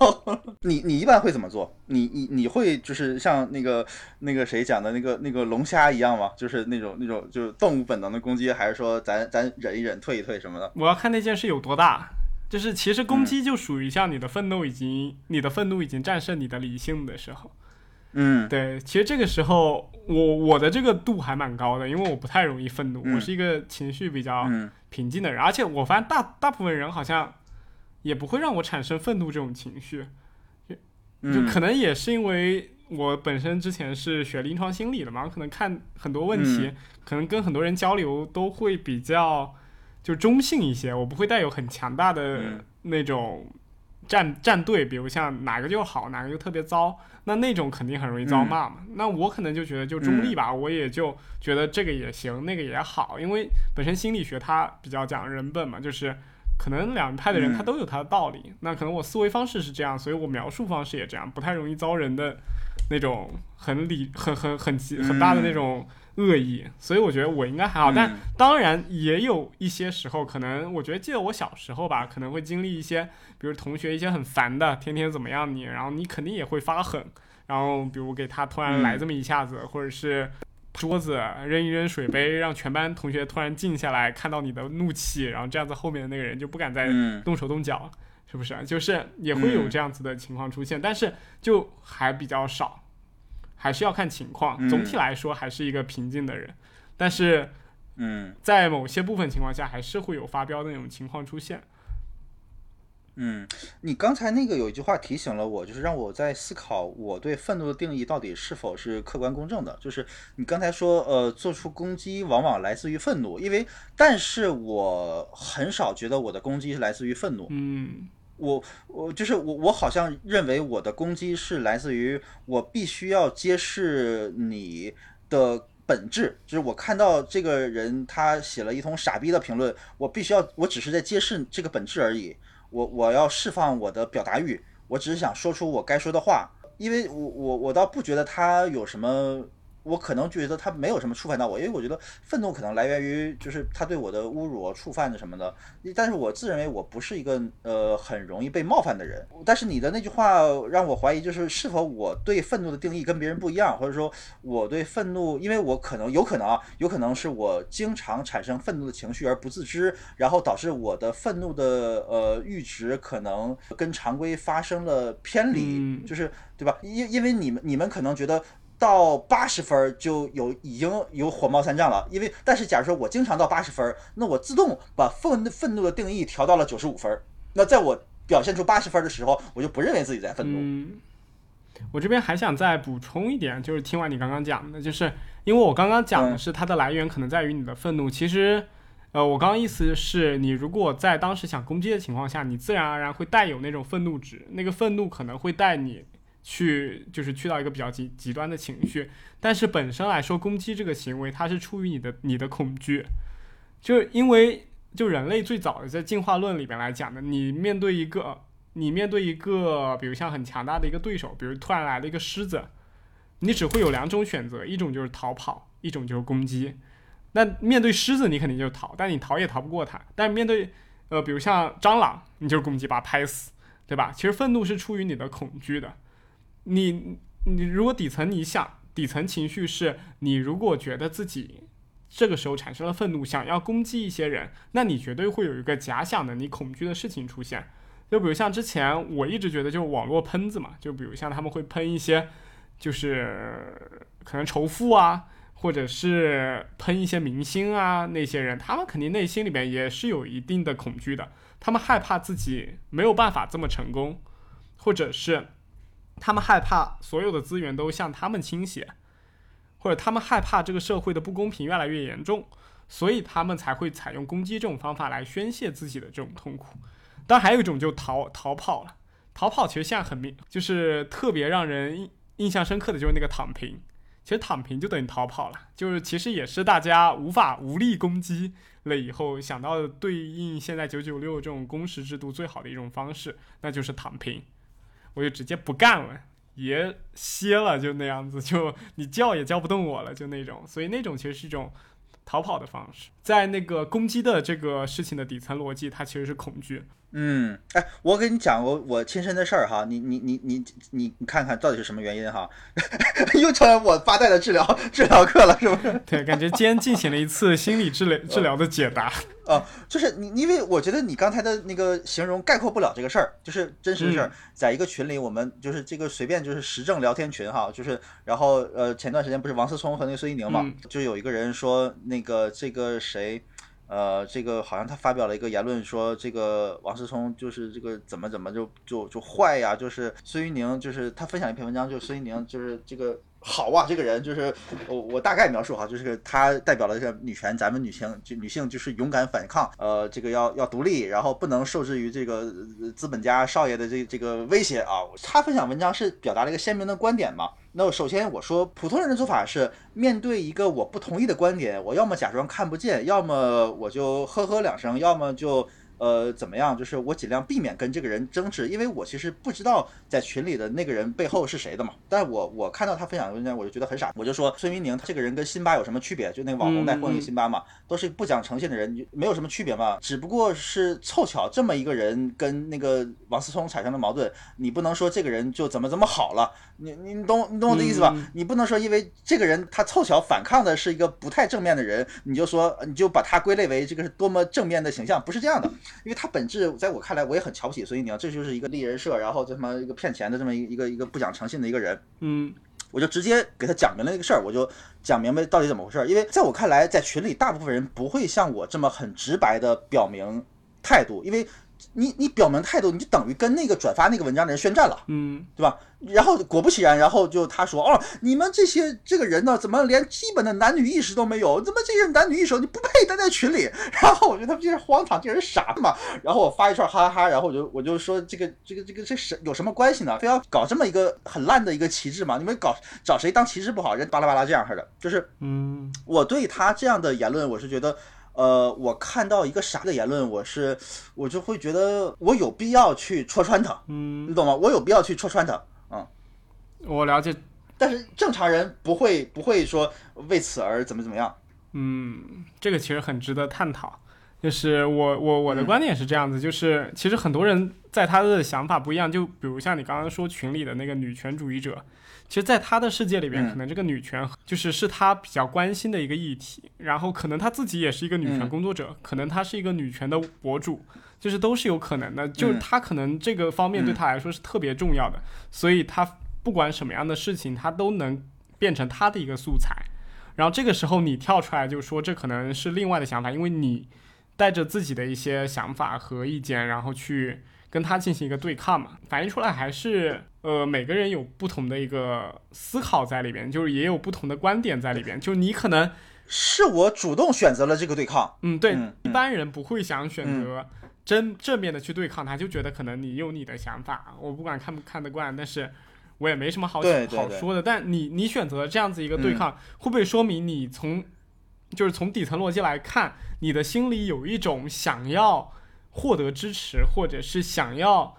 你你一般会怎么做？你你你会就是像那个那个谁讲的那个那个龙虾一样吗？就是那种那种就是动物本能的攻击，还是说咱咱忍一忍退一退什么的？我要看那件事有多大。就是其实攻击就属于像你的愤怒已经，你的愤怒已经战胜你的理性的时候。嗯。对，其实这个时候我我的这个度还蛮高的，因为我不太容易愤怒，嗯。我是一个情绪比较嗯。平静的人，而且我发现大大部分人好像也不会让我产生愤怒这种情绪，就嗯可能也是因为我本身之前是学临床心理的嘛，可能看很多问题，嗯。可能跟很多人交流都会比较就中性一些，我不会带有很强大的嗯。那种站站队，比如像哪个就好，哪个就特别糟，那那种肯定很容易遭骂嘛。那我可能就觉得就中立吧，我也就觉得这个也行，那个也好，因为本身心理学它比较讲人本嘛，就是可能两派的人嗯。他都有他的道理，那可能我思维方式是这样，所以我描述方式也这样，不太容易遭人的那种很理很很很极很大的那种恶意，所以我觉得我应该还好，但嗯。当然也有一些时候，可能我觉得记得我小时候吧，可能会经历一些，比如同学一些很烦的，天天怎么样你，然后你肯定也会发狠，然后比如给他突然来这么一下子，或者是桌子扔一扔水杯，让全班同学突然静下来，看到你的怒气，然后这样子后面的那个人就不敢再嗯。动手动脚，是不是？就是也会有嗯。这样子的情况出现，但是就还比较少，还是要看情况。嗯总体来说还是一个平静的人，但是嗯在某些部分情况下，还是会有发飙的那种情况出现。嗯，你刚才那个有一句话提醒了我，就是让我在思考我对愤怒的定义到底是否是客观公正的。就是你刚才说，呃，做出攻击往往来自于愤怒，因为但是我很少觉得我的攻击是来自于愤怒。嗯我我就是我我好像认为我的攻击是来自于我必须要揭示你的本质，就是我看到这个人他写了一通傻逼的评论，我必须要我只是在揭示这个本质而已，我我要释放我的表达欲，我只是想说出我该说的话，因为我我我倒不觉得他有什么。我可能觉得他没有什么触犯到我，因为我觉得愤怒可能来源于就是他对我的侮辱、触犯的什么的，但是我自认为我不是一个呃很容易被冒犯的人。但是你的那句话让我怀疑，就是是否我对愤怒的定义跟别人不一样，或者说我对愤怒，因为我可能有可能啊，有可能是我经常产生愤怒的情绪而不自知，然后导致我的愤怒的呃阈值可能跟常规发生了偏离，嗯就是对吧？因因为你们你们可能觉得。到八十分就有已经有火冒三丈了，因为但是假如说我经常到八十分，那我自动把愤愤怒的定义调到了九十五分，那在我表现出八十分的时候，我就不认为自己在愤怒。嗯，我这边还想再补充一点，就是听完你刚刚讲的，就是因为我刚刚讲的嗯是它的来源可能在于你的愤怒，其实。呃，我刚刚意思是你如果在当时想攻击的情况下，你自然而然会带有那种愤怒值，那个愤怒可能会带你去，就是去到一个比较极极端的情绪。但是本身来说，攻击这个行为，它是出于你的你的恐惧，就因为就人类最早的在进化论里面来讲的，你面对一个你面对一个比如像很强大的一个对手，比如突然来了一个狮子，你只会有两种选择，一种就是逃跑，一种就是攻击。那面对狮子，你肯定就逃，但你逃也逃不过它。但面对呃，比如像蟑螂，你就是攻击，把它拍死，对吧？其实愤怒是出于你的恐惧的。你你如果底层你想底层情绪是你如果觉得自己这个时候产生了愤怒，想要攻击一些人，那你绝对会有一个假想的你恐惧的事情出现。就比如像之前我一直觉得就是网络喷子嘛，就比如像他们会喷一些就是可能仇富啊。或者是喷一些明星啊，那些人他们肯定内心里面也是有一定的恐惧的，他们害怕自己没有办法这么成功，或者是他们害怕所有的资源都向他们倾斜，或者他们害怕这个社会的不公平越来越严重，所以他们才会采用攻击这种方法来宣泄自己的这种痛苦。当然还有一种就逃逃跑了，逃跑其实现在很明，就是特别让人印印象深刻的就是那个躺平。其实躺平就等于逃跑了，就是其实也是大家无法无力攻击了以后想到的对应现在九九六这种工时制度最好的一种方式，那就是躺平，我就直接不干了，也歇了，就那样子，就你叫也叫不动我了，就那种，所以那种其实是一种逃跑的方式，在那个攻击的这个事情的底层逻辑，它其实是恐惧。嗯，哎，我跟你讲我我亲身的事儿哈，你你你你你你看看到底是什么原因哈？又成了我发呆的治疗治疗课了，是不是？对，感觉今天进行了一次心理治疗治疗的解答。啊，就是你，因为我觉得你刚才的那个形容概括不了这个事儿，就是真实的事儿，在一个群里，我们就是这个随便就是时政聊天群哈，就是然后呃前段时间不是王思聪和那个孙一宁嘛，就有一个人说那个这个谁。呃，这个好像他发表了一个言论，说这个王思聪就是这个怎么怎么就就就坏呀，就是孙玉宁，就是他分享一篇文章，就孙玉宁就是这个。好啊，这个人就是我，我大概描述哈，就是他代表了这个女权，咱们女性就女性就是勇敢反抗，呃，这个要要独立，然后不能受制于这个资本家少爷的这这个威胁啊。他分享文章是表达了一个鲜明的观点嘛。那首先我说，普通人的做法是面对一个我不同意的观点，我要么假装看不见，要么我就呵呵两声，要么就。呃，怎么样？就是我尽量避免跟这个人争执，因为我其实不知道在群里的那个人背后是谁的嘛。但我我看到他分享的文章，我就觉得很傻。我就说孙云宁他这个人跟辛巴有什么区别？就那个网红带货那个辛巴嘛，都是不讲诚信的人，没有什么区别嘛。只不过是凑巧这么一个人跟那个王思聪产生了矛盾，你不能说这个人就怎么怎么好了。你你懂你懂我的意思吧？你不能说因为这个人他凑巧反抗的是一个不太正面的人，你就说你就把他归类为这个是多么正面的形象，不是这样的。因为他本质在我看来，我也很瞧不起孙一宁，这就是一个立人设，然后这他妈一个骗钱的这么一一个一个不讲诚信的一个人。嗯，我就直接给他讲明了这个事儿，我就讲明白到底怎么回事。因为在我看来，在群里大部分人不会像我这么很直白的表明态度，因为。你你表明态度，你就等于跟那个转发那个文章的人宣战了，嗯，对吧？然后果不其然，然后就他说，哦，你们这些这个人呢，怎么连基本的男女意识都没有？怎么这些男女意识你不配待在群里？然后我觉得他们这些荒唐，这人傻嘛。然后我发一串哈哈哈，然后我就我就说这个这个这个这是有什么关系呢？非要搞这么一个很烂的一个旗帜嘛？你们搞找谁当旗帜不好？人巴拉巴拉这样似的，就是，嗯，我对他这样的言论，我是觉得。呃，我看到一个啥的言论，我是我就会觉得我有必要去戳穿他，嗯，你懂吗？我有必要去戳穿他，嗯，我了解，但是正常人不会不会说为此而怎么怎么样，嗯，这个其实很值得探讨。就是我我我的观点是这样子，就是其实很多人在他的想法不一样，就比如像你刚刚说群里的那个女权主义者。其实，在他的世界里边，可能这个女权就是是他比较关心的一个议题。然后，可能他自己也是一个女权工作者，可能他是一个女权的博主，就是都是有可能的。就是他可能这个方面对他来说是特别重要的，所以他不管什么样的事情，他都能变成他的一个素材。然后这个时候你跳出来就说这可能是另外的想法，因为你带着自己的一些想法和意见，然后去跟他进行一个对抗嘛，反映出来还是。呃，每个人有不同的一个思考在里边，就是也有不同的观点在里边。就你可能是我主动选择了这个对抗，嗯，对，一般人不会想选择正正面的去对抗他，就觉得可能你有你的想法，我不管看不看得惯，但是我也没什么好好说的。但你你选择这样子一个对抗，会不会说明你从就是从底层逻辑来看，你的心里有一种想要获得支持，或者是想要。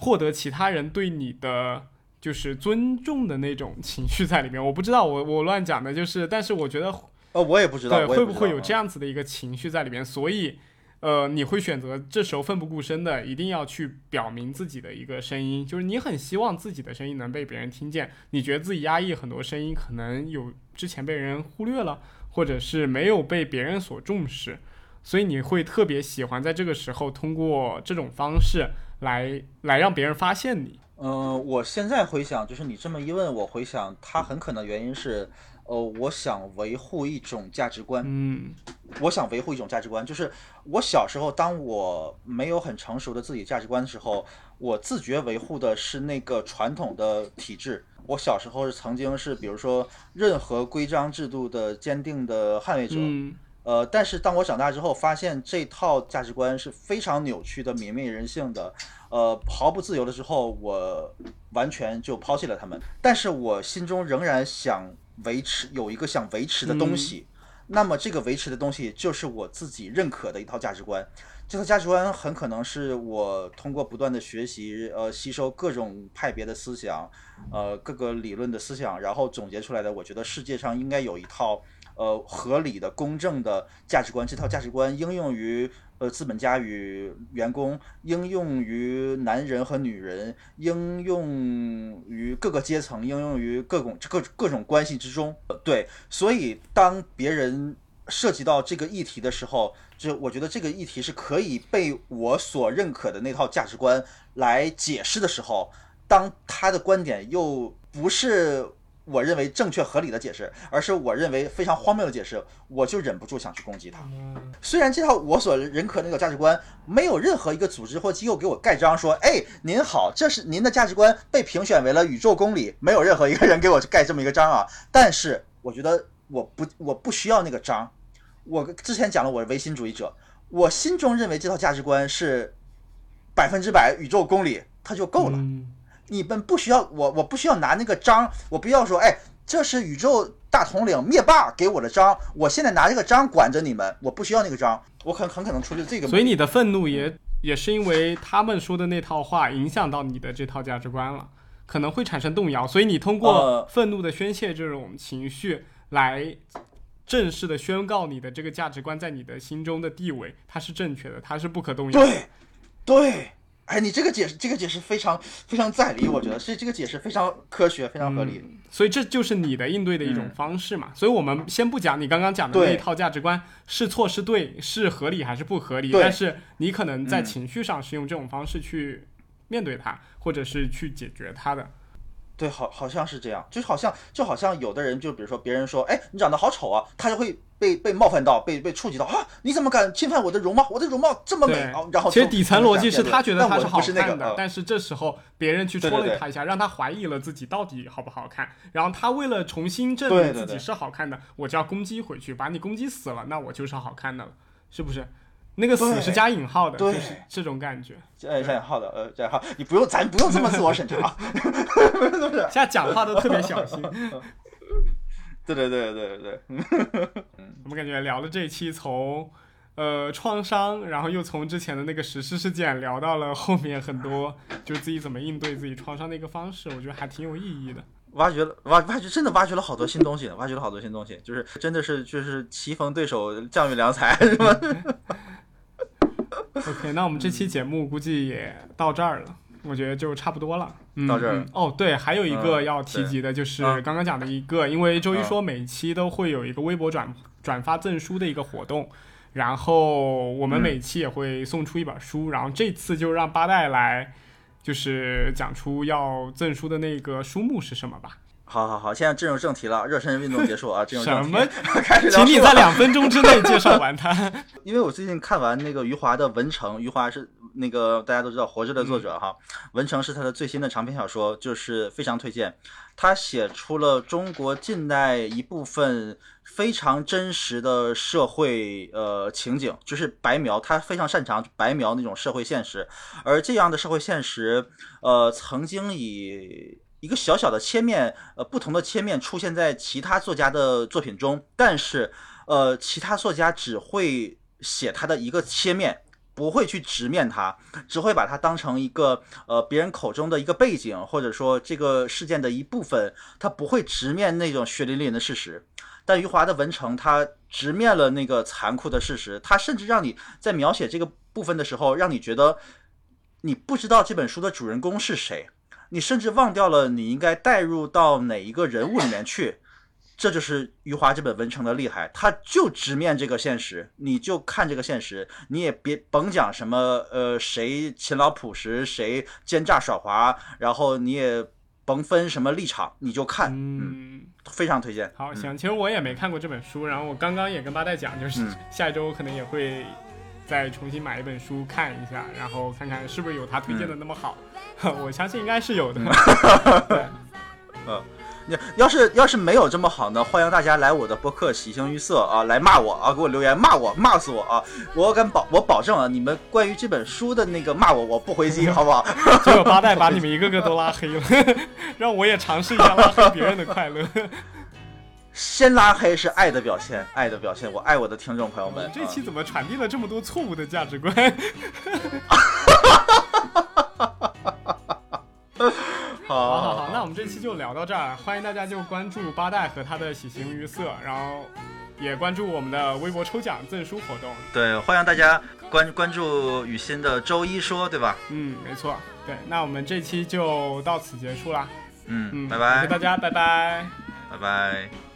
获得其他人对你的就是尊重的那种情绪在里面。我不知道，我我乱讲的，就是，但是我觉得，呃，我也不知道，对，会不会有？这样子的一个情绪在里面？所以，呃，你会选择这时候奋不顾身的，一定要去表明自己的一个声音，就是你很希望自己的声音能被别人听见，你觉得自己压抑很多声音，可能有之前被人忽略了，或者是没有被别人所重视。所以你会特别喜欢在这个时候通过这种方式来来让别人发现你。嗯，我现在回想，就是你这么一问，我回想，他很可能原因是，呃，我想维护一种价值观。嗯我想维护一种价值观，就是我小时候，当我没有很成熟的自己价值观的时候，我自觉维护的是那个传统的体制。我小时候是曾经是，比如说任何规章制度的坚定的捍卫者。嗯呃，但是当我长大之后，发现这套价值观是非常扭曲的、泯灭人性的，呃，毫不自由的之后，我完全就抛弃了他们。但是我心中仍然想维持有一个想维持的东西，那么这个维持的东西就是我自己认可的一套价值观。这套价值观很可能是我通过不断的学习，呃，吸收各种派别的思想，呃，各个理论的思想，然后总结出来的。我觉得世界上应该有一套。呃，合理的、公正的价值观，这套价值观应用于呃资本家与员工，应用于男人和女人，应用于各个阶层，应用于各种各各种关系之中。对，所以当别人涉及到这个议题的时候，就我觉得这个议题是可以被我所认可的那套价值观来解释的时候，当他的观点又不是。我认为正确合理的解释，而是我认为非常荒谬的解释，我就忍不住想去攻击他。虽然这套我所认可那个价值观，没有任何一个组织或机构给我盖章说，哎，您好，这是您的价值观被评选为了宇宙公理，没有任何一个人给我盖这么一个章啊。但是我觉得我不我不需要那个章，我之前讲了我是唯心主义者，我心中认为这套价值观是百分之百宇宙公理，它就够了。嗯你们不需要我，我不需要拿那个章，我不要说，哎，这是宇宙大统领灭霸给我的章，我现在拿这个章管着你们，我不需要那个章，我很很可能出于这个。所以你的愤怒也也是因为他们说的那套话影响到你的这套价值观了，可能会产生动摇。所以你通过呃愤怒的宣泄这种情绪来正式的宣告你的这个价值观在你的心中的地位，它是正确的，它是不可动摇的。对，对，哎，你这个解释，这个解释非常非常在理，我觉得是这个解释非常科学，非常合理。所以这就是你的应对的一种嗯方式嘛。所以我们先不讲你刚刚讲的那一套价值观是错是对，是合理还是不合理，但是你可能在嗯情绪上是用这种方式去面对它，或者是去解决它的。对，好，好像是这样，就好像就好像有的人，就比如说别人说，哎，你长得好丑啊，他就会被被冒犯到，被被触及到。啊，你怎么敢侵犯我的容貌？我的容貌这么美啊，然后其实底层逻辑是他觉得他是好看的，呃但是这时候别人去戳了他一下，让他怀疑了自己到底好不好看，然后他为了重新证明自己是好看的，我就要攻击回去，把你攻击死了，那我就是好看的了，是不是？那个死是加引号的，就对是这种感觉。哎，这样好的，呃，加引号，你不用，咱不用这么自我审查，是不是？现在讲话都特别小心。对对对对对对，我们感觉聊了这一期从。呃，创伤，然后又从之前的那个实施事件聊到了后面很多，就是自己怎么应对自己创伤的一个方式，我觉得还挺有意义的。挖掘了挖挖掘，真的挖掘了好多新东西，挖掘了好多新东西，就是真的是就是棋逢对手，将遇良才，是吧？OK，那我们这期节目估计也到这儿了，我觉得就差不多了。嗯、到这哦，对，还有一个嗯要提及的，就是刚刚讲的一个，因为周一说每期都会有一个微博转转发赠书的一个活动，然后我们嗯每期也会送出一本书，然后这次就让八代来，就是讲出要赠书的那个书目是什么吧。好好好，现在进入正题了，热身运动结束啊，进入正题。什么？开始聊请你在两分钟之内介绍完它。因为我最近看完那个余华的《文成》，余华是那个大家都知道《活着》的作者哈，文成》是他的最新的长篇小说，就是非常推荐。他写出了中国近代一部分非常真实的社会呃情景，就是白描，他非常擅长白描那种社会现实，而这样的社会现实，呃，曾经以一个小小的切面，呃，不同的切面出现在其他作家的作品中，但是，呃，其他作家只会写他的一个切面，不会去直面它，只会把它当成一个呃别人口中的一个背景，或者说这个事件的一部分，他不会直面那种血淋淋的事实。但余华的《文成》，他直面了那个残酷的事实，他甚至让你在描写这个部分的时候，让你觉得你不知道这本书的主人公是谁，你甚至忘掉了你应该带入到哪一个人物里面去。这就是余华这本《文成》的厉害，他就直面这个现实，你就看这个现实，你也别甭讲什么呃谁勤劳朴实，谁奸诈耍滑，然后你也甭分什么立场，你就看，嗯，非常推荐。好，嗯行，其实我也没看过这本书，然后我刚刚也跟八代讲，就是嗯下一周可能也会再重新买一本书看一下，然后看看是不是有他推荐的那么好。我相信应该是有的。对，你要是要是没有这么好呢，欢迎大家来我的播客喜形于色啊，来骂我啊，给我留言骂我，骂死我啊！我敢保，我保证啊，你们关于这本书的那个骂我，我不回击，好不好？结果八代把你们一个个都拉黑了，让我也尝试一下拉黑别人的快乐。先拉黑是爱的表现，爱的表现，我爱我的听众朋友们。这期怎么传递了这么多错误的价值观？好好好，那我们这期就聊到这儿，欢迎大家就关注八代和他的喜形于色，然后也关注我们的微博抽奖赠书活动。对，欢迎大家关关注雨欣的周一说，对吧？嗯，没错，对，那我们这期就到此结束啦。嗯，嗯，拜拜谢谢大，家，拜拜。拜拜。